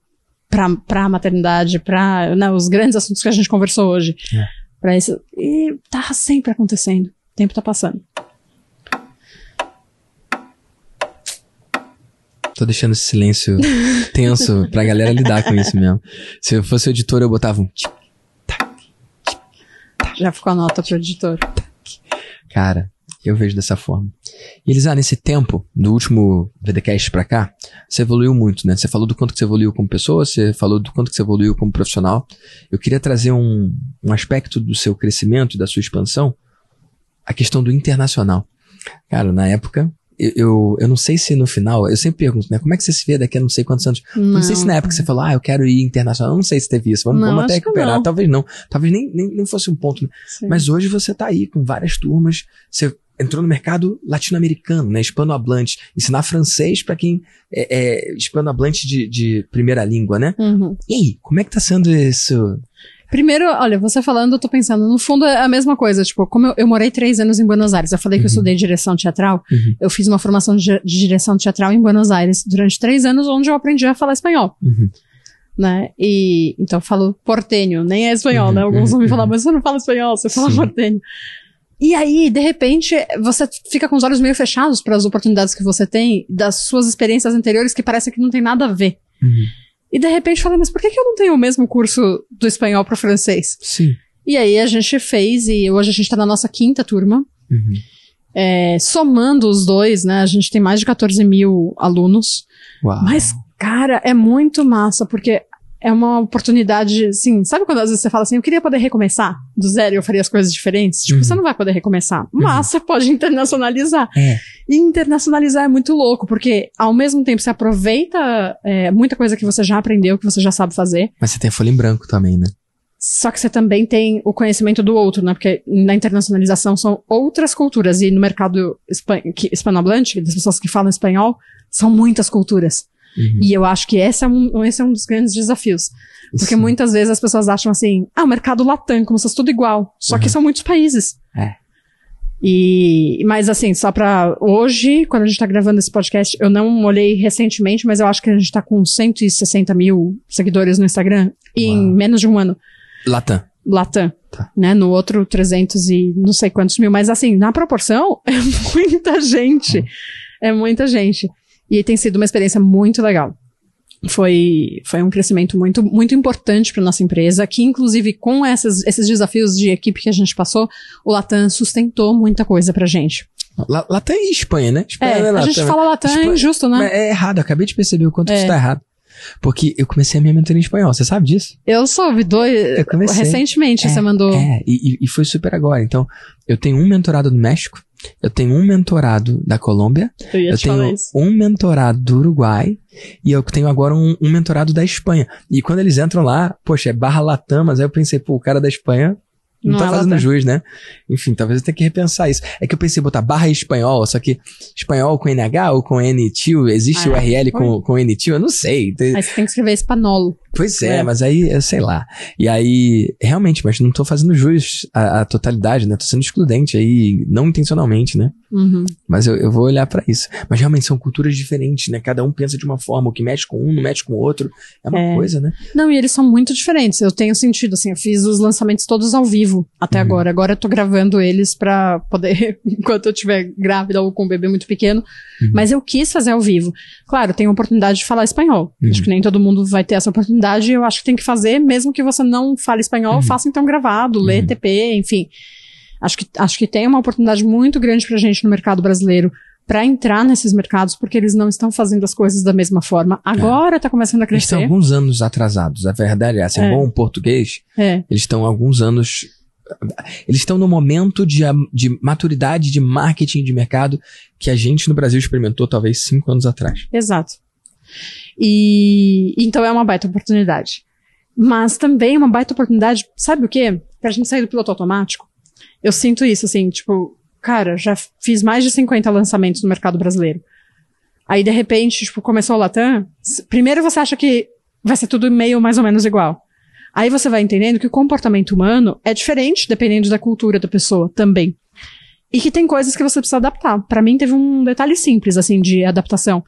Pra, pra maternidade, pra né, os grandes assuntos que a gente conversou hoje. É. Pra isso. E tá sempre acontecendo. O tempo tá passando. Tô deixando esse silêncio tenso pra galera lidar com isso mesmo. Se eu fosse editor, eu botava um tic. Já ficou a nota pro editor. Cara, eu vejo dessa forma. E Elisa, nesse tempo, do último VDcast pra cá, você evoluiu muito, né? Você falou do quanto que você evoluiu como pessoa, você falou do quanto que você evoluiu como profissional. Eu queria trazer um, um aspecto do seu crescimento e da sua expansão, a questão do internacional. Cara, na época, eu, eu, eu não sei se no final, eu sempre pergunto, né? Como é que você se vê daqui a não sei quantos anos? Não, sei se na época você falou, ah, eu quero ir internacional. Eu não sei se teve isso. Vamos, Não, vamos até recuperar. não. Talvez não. Talvez nem, nem, nem fosse um ponto. Sim. Mas hoje você tá aí com várias turmas. Você entrou no mercado latino-americano, né? Hispanohablante. Ensinar francês pra quem é, é hispanohablante de, de primeira língua, né? Uhum. E aí, como é que tá sendo isso? Primeiro, olha, você falando, eu tô pensando, no fundo é a mesma coisa. Tipo, como eu, eu morei três anos em Buenos Aires, eu falei que eu Uhum. estudei direção teatral, Uhum. eu fiz uma formação de, de direção teatral em Buenos Aires durante três anos, onde eu aprendi a falar espanhol, Uhum. né? E então eu falo portenho, nem é espanhol, Uhum, né? Alguns vão me uhum, falar, mas você não fala espanhol, você fala Sim. portenho. E aí, de repente, você fica com os olhos meio fechados para as oportunidades que você tem, das suas experiências anteriores que parece que não tem nada a ver. Uhum. E de repente fala, mas por que, que eu não tenho o mesmo curso do espanhol para francês? Sim. E aí a gente fez, e hoje a gente tá na nossa quinta turma. Uhum. É, somando os dois, né? A gente tem mais de 14 mil alunos. Uau. Mas, cara, é muito massa, porque é uma oportunidade, assim, sabe quando às vezes você fala assim, eu queria poder recomeçar do zero e eu faria as coisas diferentes? Tipo, Uhum. você não vai poder recomeçar, mas você pode internacionalizar. É. E internacionalizar é muito louco, porque ao mesmo tempo você aproveita é, muita coisa que você já aprendeu, que você já sabe fazer, Mas você tem a folha em branco também, né? só que você também tem o conhecimento do outro, né? Porque na internacionalização são outras culturas. E no mercado hispan que- hispanohablante, das pessoas que falam espanhol, são muitas culturas. Uhum. E eu acho que esse é um, esse é um dos grandes desafios. Porque Sim. muitas vezes as pessoas acham assim, ah, o mercado latam, como se fosse tudo igual. Só que Uhum. são muitos países. É. E, mas assim, só pra hoje, quando a gente tá gravando esse podcast, eu não olhei recentemente, mas eu acho que a gente tá com 160 mil seguidores no Instagram em Uau. menos de um ano. Latam. Latam. Tá. Né? No outro, 300 e não sei quantos mil. Mas assim, na proporção, é muita gente. Uhum. É muita gente. E tem sido uma experiência muito legal. Foi, foi um crescimento muito, muito importante para nossa empresa, que inclusive com essas, esses desafios de equipe que a gente passou, o Latam sustentou muita coisa pra gente. La- Latam e Espanha, né? Espanha É, não é a Latam, gente né? fala Latam é Espanha- injusto, né? É errado, eu acabei de perceber o quanto É. isso tá errado. Porque eu comecei a minha mentoria em espanhol, você sabe disso? Eu soube dois, Eu comecei. recentemente você mandou. É, e, e- foi super agora. Então, eu tenho um mentorado do México, eu tenho um mentorado da Colômbia, eu eu tenho um mentorado do Uruguai e eu tenho agora um, um mentorado da Espanha. E quando eles entram lá, poxa, é barra Latam, mas aí eu pensei, pô, o cara da Espanha não, Não tá é fazendo Latam. jus, né? Enfim, talvez eu tenha que repensar isso. É que eu pensei em botar barra espanhol, só que espanhol com NH ou com N tio, existe Ah, o RL com, com N tio? Eu não sei. Aí você tem que escrever espanholo. Pois é, É. mas aí, eu sei lá. E aí, realmente, mas não tô fazendo jus à, à totalidade, né? Tô sendo excludente aí, não intencionalmente, né? Uhum. Mas eu, eu vou olhar pra isso. Mas realmente são culturas diferentes, né? Cada um pensa de uma forma. O que mexe com um não mexe com o outro. É uma É. coisa, né? Não, e eles são muito diferentes. Eu tenho sentido, assim, eu fiz os lançamentos todos ao vivo até Uhum. agora. Agora eu tô gravando eles pra poder, enquanto eu estiver grávida ou com um bebê muito pequeno. Uhum. Mas eu quis fazer ao vivo. Claro, tenho a oportunidade de falar espanhol. Uhum. Acho que nem todo mundo vai ter essa oportunidade. E Eu acho que tem que fazer, mesmo que você não fale espanhol, Uhum. faça então gravado, lê Uhum. TP, enfim. Acho que, acho que tem uma oportunidade muito grande pra gente no mercado brasileiro para entrar nesses mercados, porque eles não estão fazendo as coisas da mesma forma. Agora está começando a Eles estão crescer. alguns anos atrasados. A verdade é essa. Em É. bom português, É, eles estão alguns anos. Eles estão no momento de, de maturidade de marketing de mercado que a gente no Brasil experimentou talvez cinco anos atrás. exato. E então é uma baita oportunidade. Mas também é uma baita oportunidade, sabe o quê? Pra gente sair do piloto automático. Eu sinto isso, assim, tipo, cara, já fiz mais de 50 lançamentos no mercado brasileiro. Aí, de repente, tipo, começou o Latam. Primeiro você acha que vai ser tudo meio mais ou menos igual. Aí você vai entendendo que o comportamento humano é diferente dependendo da cultura da pessoa também. E que tem coisas que você precisa adaptar. Pra mim teve um detalhe simples, assim, de adaptação.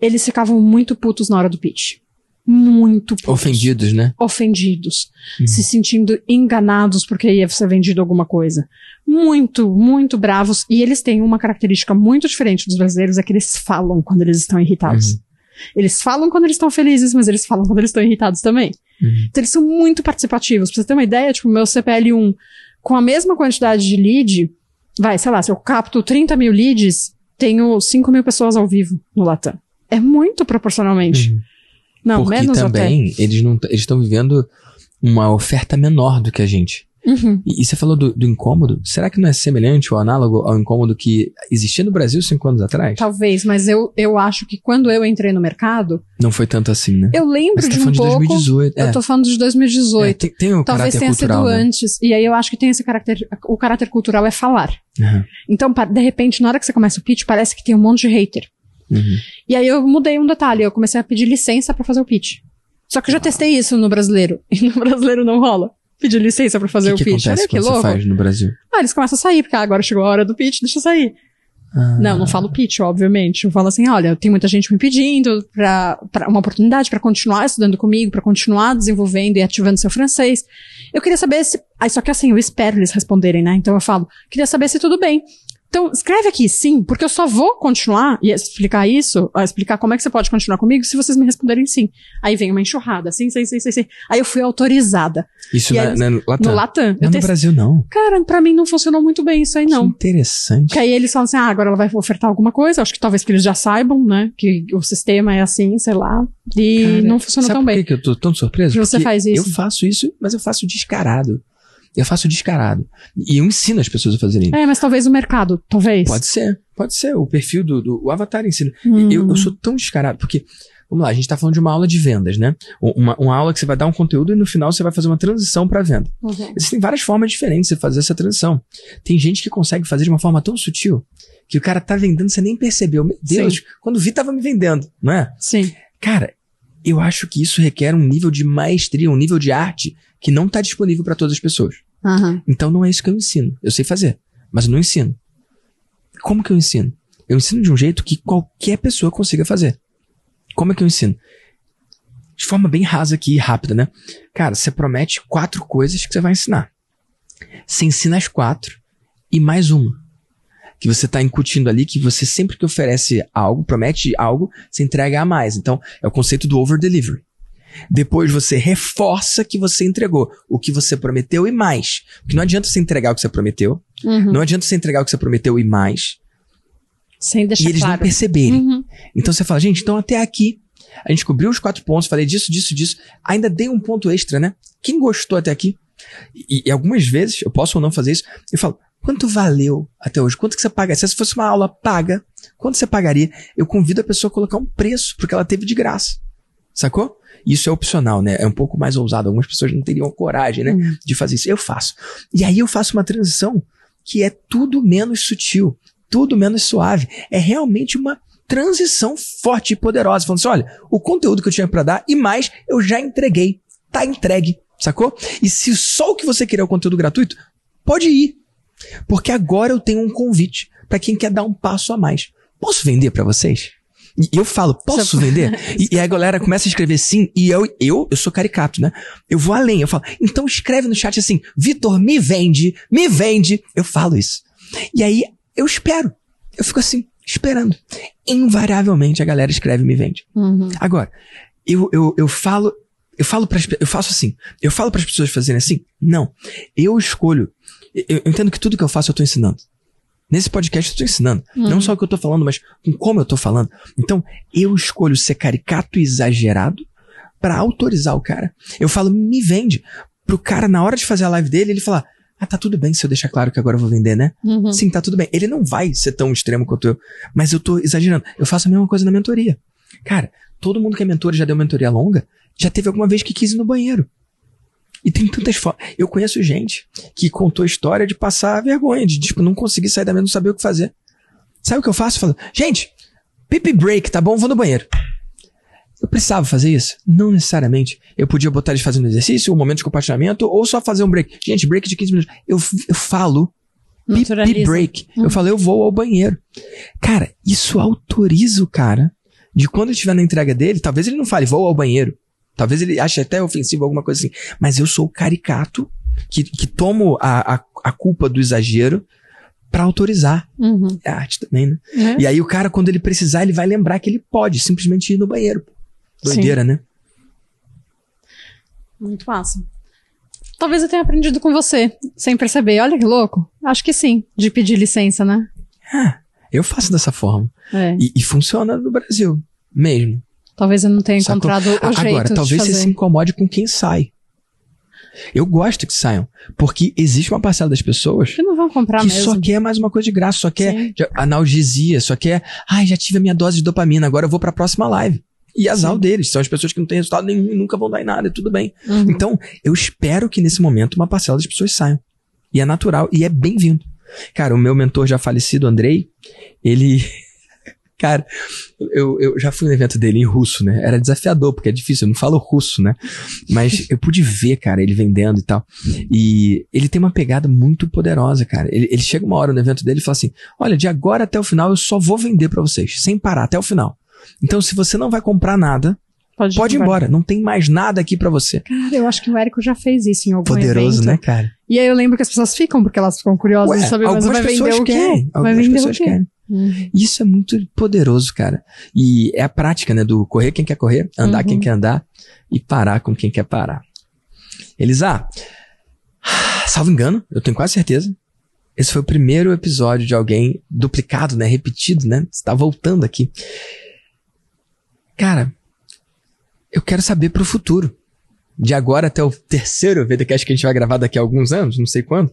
Eles ficavam muito putos na hora do pitch. Muito putos. Ofendidos, né? Ofendidos. Uhum. Se sentindo enganados porque ia ser vendido alguma coisa. Muito, muito bravos. E eles têm uma característica muito diferente dos brasileiros, é que eles falam quando eles estão irritados. Uhum. Eles falam quando eles estão felizes, mas eles falam quando eles estão irritados também. Uhum. Então eles são muito participativos. Pra você ter uma ideia, tipo, meu CPL1, com a mesma quantidade de lead, vai, sei lá, se eu capto 30 mil leads, tenho 5 mil pessoas ao vivo no Latam. É muito proporcionalmente. Uhum. Não, Porque menos também eles não eles estão vivendo uma oferta menor do que a gente. até. Uhum. E, e você falou do, do incômodo. Será que não é semelhante ou análogo ao incômodo que existia no Brasil cinco anos atrás? Talvez, mas eu, eu acho que quando eu entrei no mercado, Não foi tanto assim, né? eu lembro Mas tá de um falando de pouco. 2018. Eu é. tô falando de 2018. É, tem, tem o Talvez tenha cultural, sido né? antes. E aí eu acho que tem esse caráter. O caráter cultural é falar. Uhum. Então, de repente, na hora que você começa o pitch, parece que tem um monte de hater. Uhum. E aí eu mudei um detalhe, eu comecei a pedir licença pra fazer o pitch. Só que eu já testei isso no brasileiro. E no brasileiro não rola. Pedir licença pra fazer O o, que, que pitch. acontece Olha que louco. você faz no Brasil? Ah, eles começam a sair, porque ah, agora chegou a hora do pitch, deixa eu sair. Ah. Não, não falo pitch, obviamente. Eu falo assim, olha, tem muita gente me pedindo pra, pra uma oportunidade pra continuar estudando comigo, pra continuar desenvolvendo e ativando seu francês. Eu queria saber se. Aí, só que assim, eu espero eles responderem, né? Então eu falo, queria saber se tudo bem. Então, escreve aqui sim, porque eu só vou continuar e explicar isso, a explicar como é que você pode continuar comigo se vocês me responderem sim. Aí vem uma enxurrada, sim, sim, sim, sim, sim. Aí eu fui autorizada. Isso na, aí, na, Latam. No Latam. Não no Brasil, não. Cara, pra mim não funcionou muito bem isso aí, não. Que interessante. Que aí eles falam assim, ah, agora ela vai ofertar alguma coisa. Acho que talvez que eles já saibam, né? Que o sistema é assim, sei lá. E Cara, não funciona Sabe tão por bem. que que eu tô tão surpreso? Que você Porque faz isso. Eu faço isso, mas eu faço descarado. Eu faço descarado. E eu ensino as pessoas a fazerem. É, mas talvez o mercado, talvez. Pode ser, pode ser. O perfil do, do o avatar ensina. Hum. Eu, eu sou tão descarado, porque, vamos lá, a gente tá falando de uma aula de vendas, né? Uma, uma aula que você vai dar um conteúdo e no final você vai fazer uma transição para venda. Uhum. Existem várias formas diferentes de você fazer essa transição. Tem gente que consegue fazer de uma forma tão sutil que o cara tá vendendo, você nem percebeu. Meu Deus, quando vi, tava me vendendo, não é? Sim. Cara, eu acho que isso requer um nível de maestria, um nível de arte que não tá disponível para todas as pessoas. Aham. Então não é isso que eu ensino. Eu sei fazer, mas eu não ensino. Como que eu ensino? Eu ensino de um jeito que qualquer pessoa consiga fazer. Como é que eu ensino? De forma bem rasa aqui e rápida, né? Cara, você promete quatro coisas que você vai ensinar. Você ensina as quatro e mais uma. Que você está incutindo ali, que você sempre que oferece algo, promete algo, você entrega a mais. Então, é o conceito do over delivery. Depois você reforça que você entregou o que você prometeu e mais. Porque não adianta você entregar o que você prometeu, Uhum. não adianta você entregar o que você prometeu e mais, Sem deixar e eles não claro. perceberem. Uhum. Então você fala, gente, então até aqui a gente cobriu os quatro pontos, falei disso, disso, disso, ainda dei um ponto extra, né? Quem gostou até aqui? E, e algumas vezes, eu posso ou não fazer isso, eu falo, quanto valeu até hoje? Quanto que você paga? Se essa fosse uma aula paga, quanto você pagaria? Eu convido a pessoa a colocar um preço, porque ela teve de graça. Sacou? Isso é opcional, né? É um pouco mais ousado. Algumas pessoas não teriam coragem, né? Uhum. De fazer isso. Eu faço. E aí eu faço uma transição que é tudo menos sutil, tudo menos suave. É realmente uma transição forte e poderosa. Falando assim: olha, o conteúdo que eu tinha pra dar e mais eu já entreguei. Tá entregue. Sacou? E se só o que você queria é o conteúdo gratuito, pode ir. Porque agora eu tenho um convite pra quem quer dar um passo a mais. Posso vender pra vocês? E eu falo, posso vender? E, e a galera começa a escrever sim, e eu, eu, eu sou caricato, né? Eu vou além, eu falo, então escreve no chat assim, Vitor, me vende, me vende. Eu falo isso. E aí eu espero. Eu fico assim, esperando. Invariavelmente a galera escreve me vende. Uhum. Agora, eu, eu, eu falo, eu falo para eu faço assim, eu falo para as pessoas fazerem assim? Não. Eu escolho. Eu, eu entendo que tudo que eu faço eu tô ensinando. Nesse podcast eu tô ensinando. Uhum. Não só o que eu tô falando, mas com como eu tô falando. Então, eu escolho ser caricato e exagerado para autorizar o cara. Eu falo, me vende. Pro cara, na hora de fazer a live dele, ele falar, ah, tá tudo bem se eu deixar claro que agora eu vou vender, né? Uhum. Sim, tá tudo bem. Ele não vai ser tão extremo quanto eu, mas eu tô exagerando. Eu faço a mesma coisa na mentoria. Cara, todo mundo que é mentor já deu mentoria longa, já teve alguma vez que quis ir no banheiro. E tem tantas formas. Eu conheço gente que contou história de passar vergonha, de tipo, não conseguir sair da mesa, não saber o que fazer. Sabe o que eu faço? Eu falo, gente, pipi break, tá bom? Vou no banheiro. Eu precisava fazer isso? Não necessariamente. Eu podia botar eles fazendo exercício, um momento de compartilhamento, ou só fazer um break. Gente, break de 15 minutos. Eu, eu falo pipi break. Hum. Eu falo, eu vou ao banheiro. Cara, isso autoriza o cara de quando estiver na entrega dele, talvez ele não fale, vou ao banheiro. Talvez ele ache até ofensivo alguma coisa assim. Mas eu sou o caricato que, que tomo a, a, a culpa do exagero para autorizar. Uhum. É arte também, né? É. E aí o cara, quando ele precisar, ele vai lembrar que ele pode simplesmente ir no banheiro. Doideira, Sim. né? Muito massa. Talvez eu tenha aprendido com você, sem perceber. Olha que louco. Acho que sim, de pedir licença, né? Ah, eu faço dessa forma. É. E, e funciona no Brasil, mesmo. Talvez eu não tenha Sacou? encontrado o jeito Agora, talvez você se incomode com quem sai. Eu gosto que saiam, porque existe uma parcela das pessoas que não vão comprar que mesmo. só quer mais uma coisa de graça, só quer analgesia, só quer, ai, já tive a minha dose de dopamina, agora eu vou para a próxima live. E azar deles, são as pessoas que não têm resultado nenhum e nunca vão dar em nada, tudo bem. Uhum. Então, eu espero que nesse momento uma parcela das pessoas saiam. E é natural e é bem-vindo. Cara, o meu mentor já falecido, Andrei, ele Cara, eu, eu já fui no evento dele em russo, né? Era desafiador, porque é difícil, eu não falo russo, né? Mas eu pude ver, cara, ele vendendo e tal. E ele tem uma pegada muito poderosa, cara. Ele, ele chega uma hora no evento dele e fala assim: Olha, de agora até o final eu só vou vender para vocês, sem parar, até o final. Então, se você não vai comprar nada, Pode, Pode ir embora. Não tem mais nada aqui para você. Cara, eu acho que o Érico já fez isso em algum Poderoso, evento. né, cara? E aí eu lembro que as pessoas ficam porque elas ficam curiosas Ué, de saber, mas vai vender o quê? Querem, vai vender pessoas o quê? Querem. Uhum. Isso é muito poderoso, cara. E é a prática, né? Do correr quem quer correr, andar uhum. quem quer andar e parar com quem quer parar. Elisa, salvo engano, eu tenho quase certeza. Esse foi o primeiro episódio de alguém duplicado, né? Repetido, né? Você tá voltando aqui. Cara, eu quero saber pro futuro. De agora até o terceiro VDcast que a gente vai gravar daqui a alguns anos, não sei quando.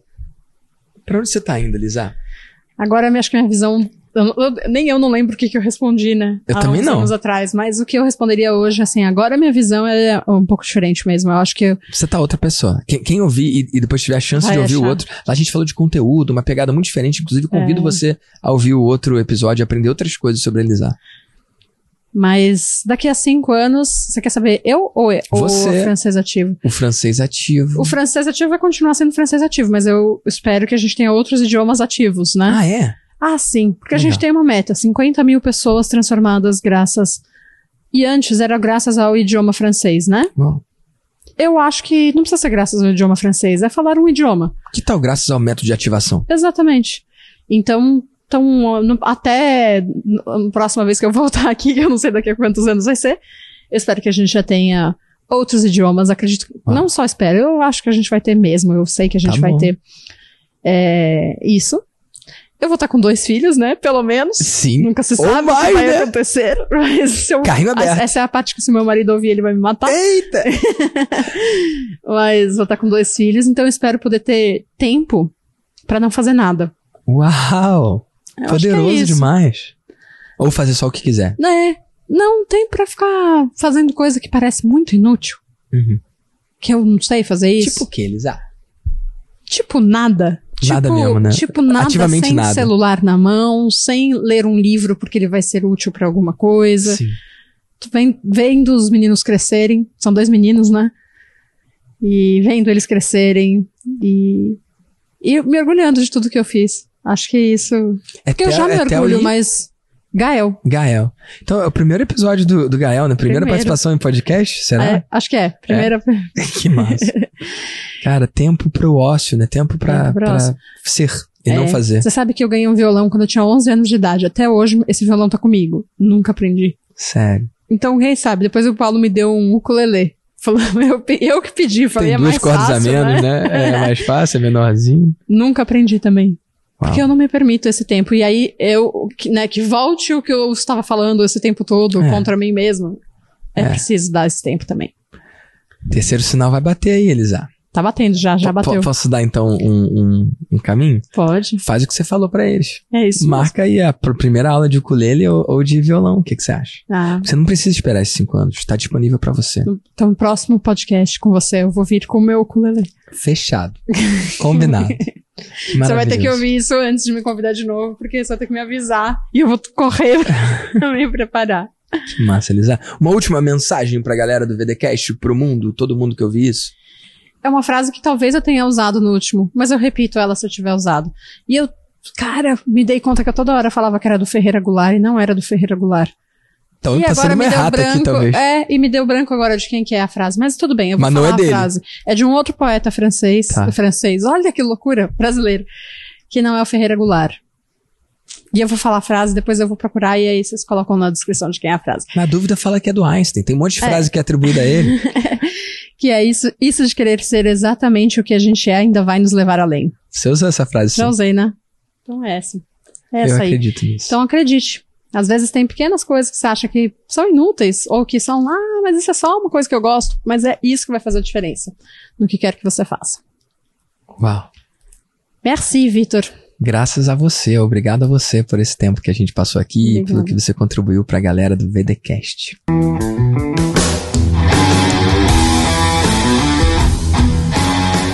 Pra onde você tá indo, Elisa? Agora, acho que minha visão eu, eu, nem eu não lembro o que, que eu respondi, né? Eu há também não. anos atrás. Mas o que eu responderia hoje, assim, agora a minha visão é um pouco diferente mesmo. Eu acho que. Você tá outra pessoa. Quem, quem ouvir e, e, depois tiver a chance Vai de ouvir achar. o outro. Lá a gente falou de conteúdo, uma pegada muito diferente. Inclusive, convido é. você a ouvir o outro episódio e aprender outras coisas sobre Elisar. Mas daqui a cinco anos, você quer saber eu ou, Você, o francês ativo? O francês ativo. O francês ativo vai continuar sendo francês ativo, mas eu espero que a gente tenha outros idiomas ativos, né? Ah, é? Ah, sim. Porque Legal. a gente tem uma meta: 50 mil pessoas transformadas graças. E antes era graças ao idioma francês, né? Bom. Eu acho que não precisa ser graças ao idioma francês, é falar um idioma. Que tal graças ao método de ativação? Exatamente. Então, então até a próxima vez que eu voltar aqui, que eu não sei daqui a quantos anos vai ser, eu espero que a gente já tenha outros idiomas. Acredito. Ah. Não só espero, eu acho que a gente vai ter mesmo. Eu sei que a gente tá vai ter é, isso. Eu vou estar com dois filhos, né? Pelo menos. Sim. Nunca se sabe o que vai né? acontecer. Mas eu, Carrinho aberto. Essa é a parte que se meu marido ouvir, ele vai me matar. Eita! mas vou estar com dois filhos, então eu espero poder ter tempo para não fazer nada. Uau! Eu é Poderoso é demais. Ou fazer só o que quiser. É. Não tem pra ficar fazendo coisa que parece muito inútil. Uhum. Que eu não sei fazer isso. Tipo o que, Elisa? Tipo nada. Nada tipo, mesmo, né? Tipo nada Ativamente sem nada. celular na mão, sem ler um livro porque ele vai ser útil para alguma coisa. Sim. Tu vem, vendo os meninos crescerem, são dois meninos, né? E vendo eles crescerem e, e me orgulhando de tudo que eu fiz. Acho que isso. É porque eu já me orgulho, mas. Gael. Gael. Então, é o primeiro episódio do, do Gael, né? Primeira Primeiro. participação em podcast, será? É, acho que é. Primeira. É. que massa. Cara, tempo pro ócio, né? Tempo pra, tempo pra ser e é. não fazer. Você sabe que eu ganhei um violão quando eu tinha 11 anos de idade. Até hoje, esse violão tá comigo. Nunca aprendi. Sério. Então, quem sabe? Depois o Paulo me deu um ukulele. Falou, eu, eu que pedi. Falei, Tem é duas mais cordas fácil, a menos, né? né? É mais fácil, é menorzinho. Nunca aprendi também. Porque eu não me permito esse tempo. E aí eu, né, que volte o que eu estava falando esse tempo todo é. contra mim mesmo. É, é, preciso dar esse tempo também. Terceiro sinal vai bater aí, Elisa. Tá batendo já, já bateu. posso dar então um, um, um, caminho? Pode. Faz o que você falou para eles. É isso. Marca mesmo. aí a primeira aula de ukulele ou, ou de violão. O que, que você acha? Ah. Você não precisa esperar esses cinco anos. Está disponível para você. Então, no próximo podcast com você, eu vou vir com o meu ukulele. Fechado. Combinado. Você vai ter que ouvir isso antes de me convidar de novo, porque você vai ter que me avisar e eu vou correr pra me preparar. Que massa, Elisa. Uma última mensagem pra galera do VDCast, pro mundo, todo mundo que ouvi isso. É uma frase que talvez eu tenha usado no último, mas eu repito ela se eu tiver usado. E eu, cara, me dei conta que eu toda hora falava que era do Ferreira Goulart e não era do Ferreira Goulart. Então e tá agora me deu branco, aqui, talvez. É, e me deu branco agora de quem que é a frase. Mas tudo bem, eu vou Mas falar não é a dele. frase. É de um outro poeta francês, tá. francês. Olha que loucura, brasileiro. Que não é o Ferreira Goulart. E eu vou falar a frase, depois eu vou procurar e aí vocês colocam na descrição de quem é a frase. Na dúvida, fala que é do Einstein. Tem um monte de frase é. que é atribuída a ele. que é isso, isso de querer ser exatamente o que a gente é ainda vai nos levar além. Você usou essa frase? Já usei, né? Então é essa. É essa eu aí. acredito nisso. Então acredite. Às vezes tem pequenas coisas que você acha que são inúteis, ou que são, ah, mas isso é só uma coisa que eu gosto, mas é isso que vai fazer a diferença no que quer que você faça. Uau. Merci, Vitor. Graças a você, obrigado a você por esse tempo que a gente passou aqui e pelo que você contribuiu para a galera do VDcast.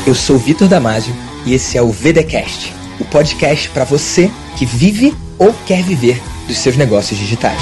Eu sou Vitor Damasio e esse é o VDcast, o podcast para você que vive ou quer viver dos seus negócios digitais.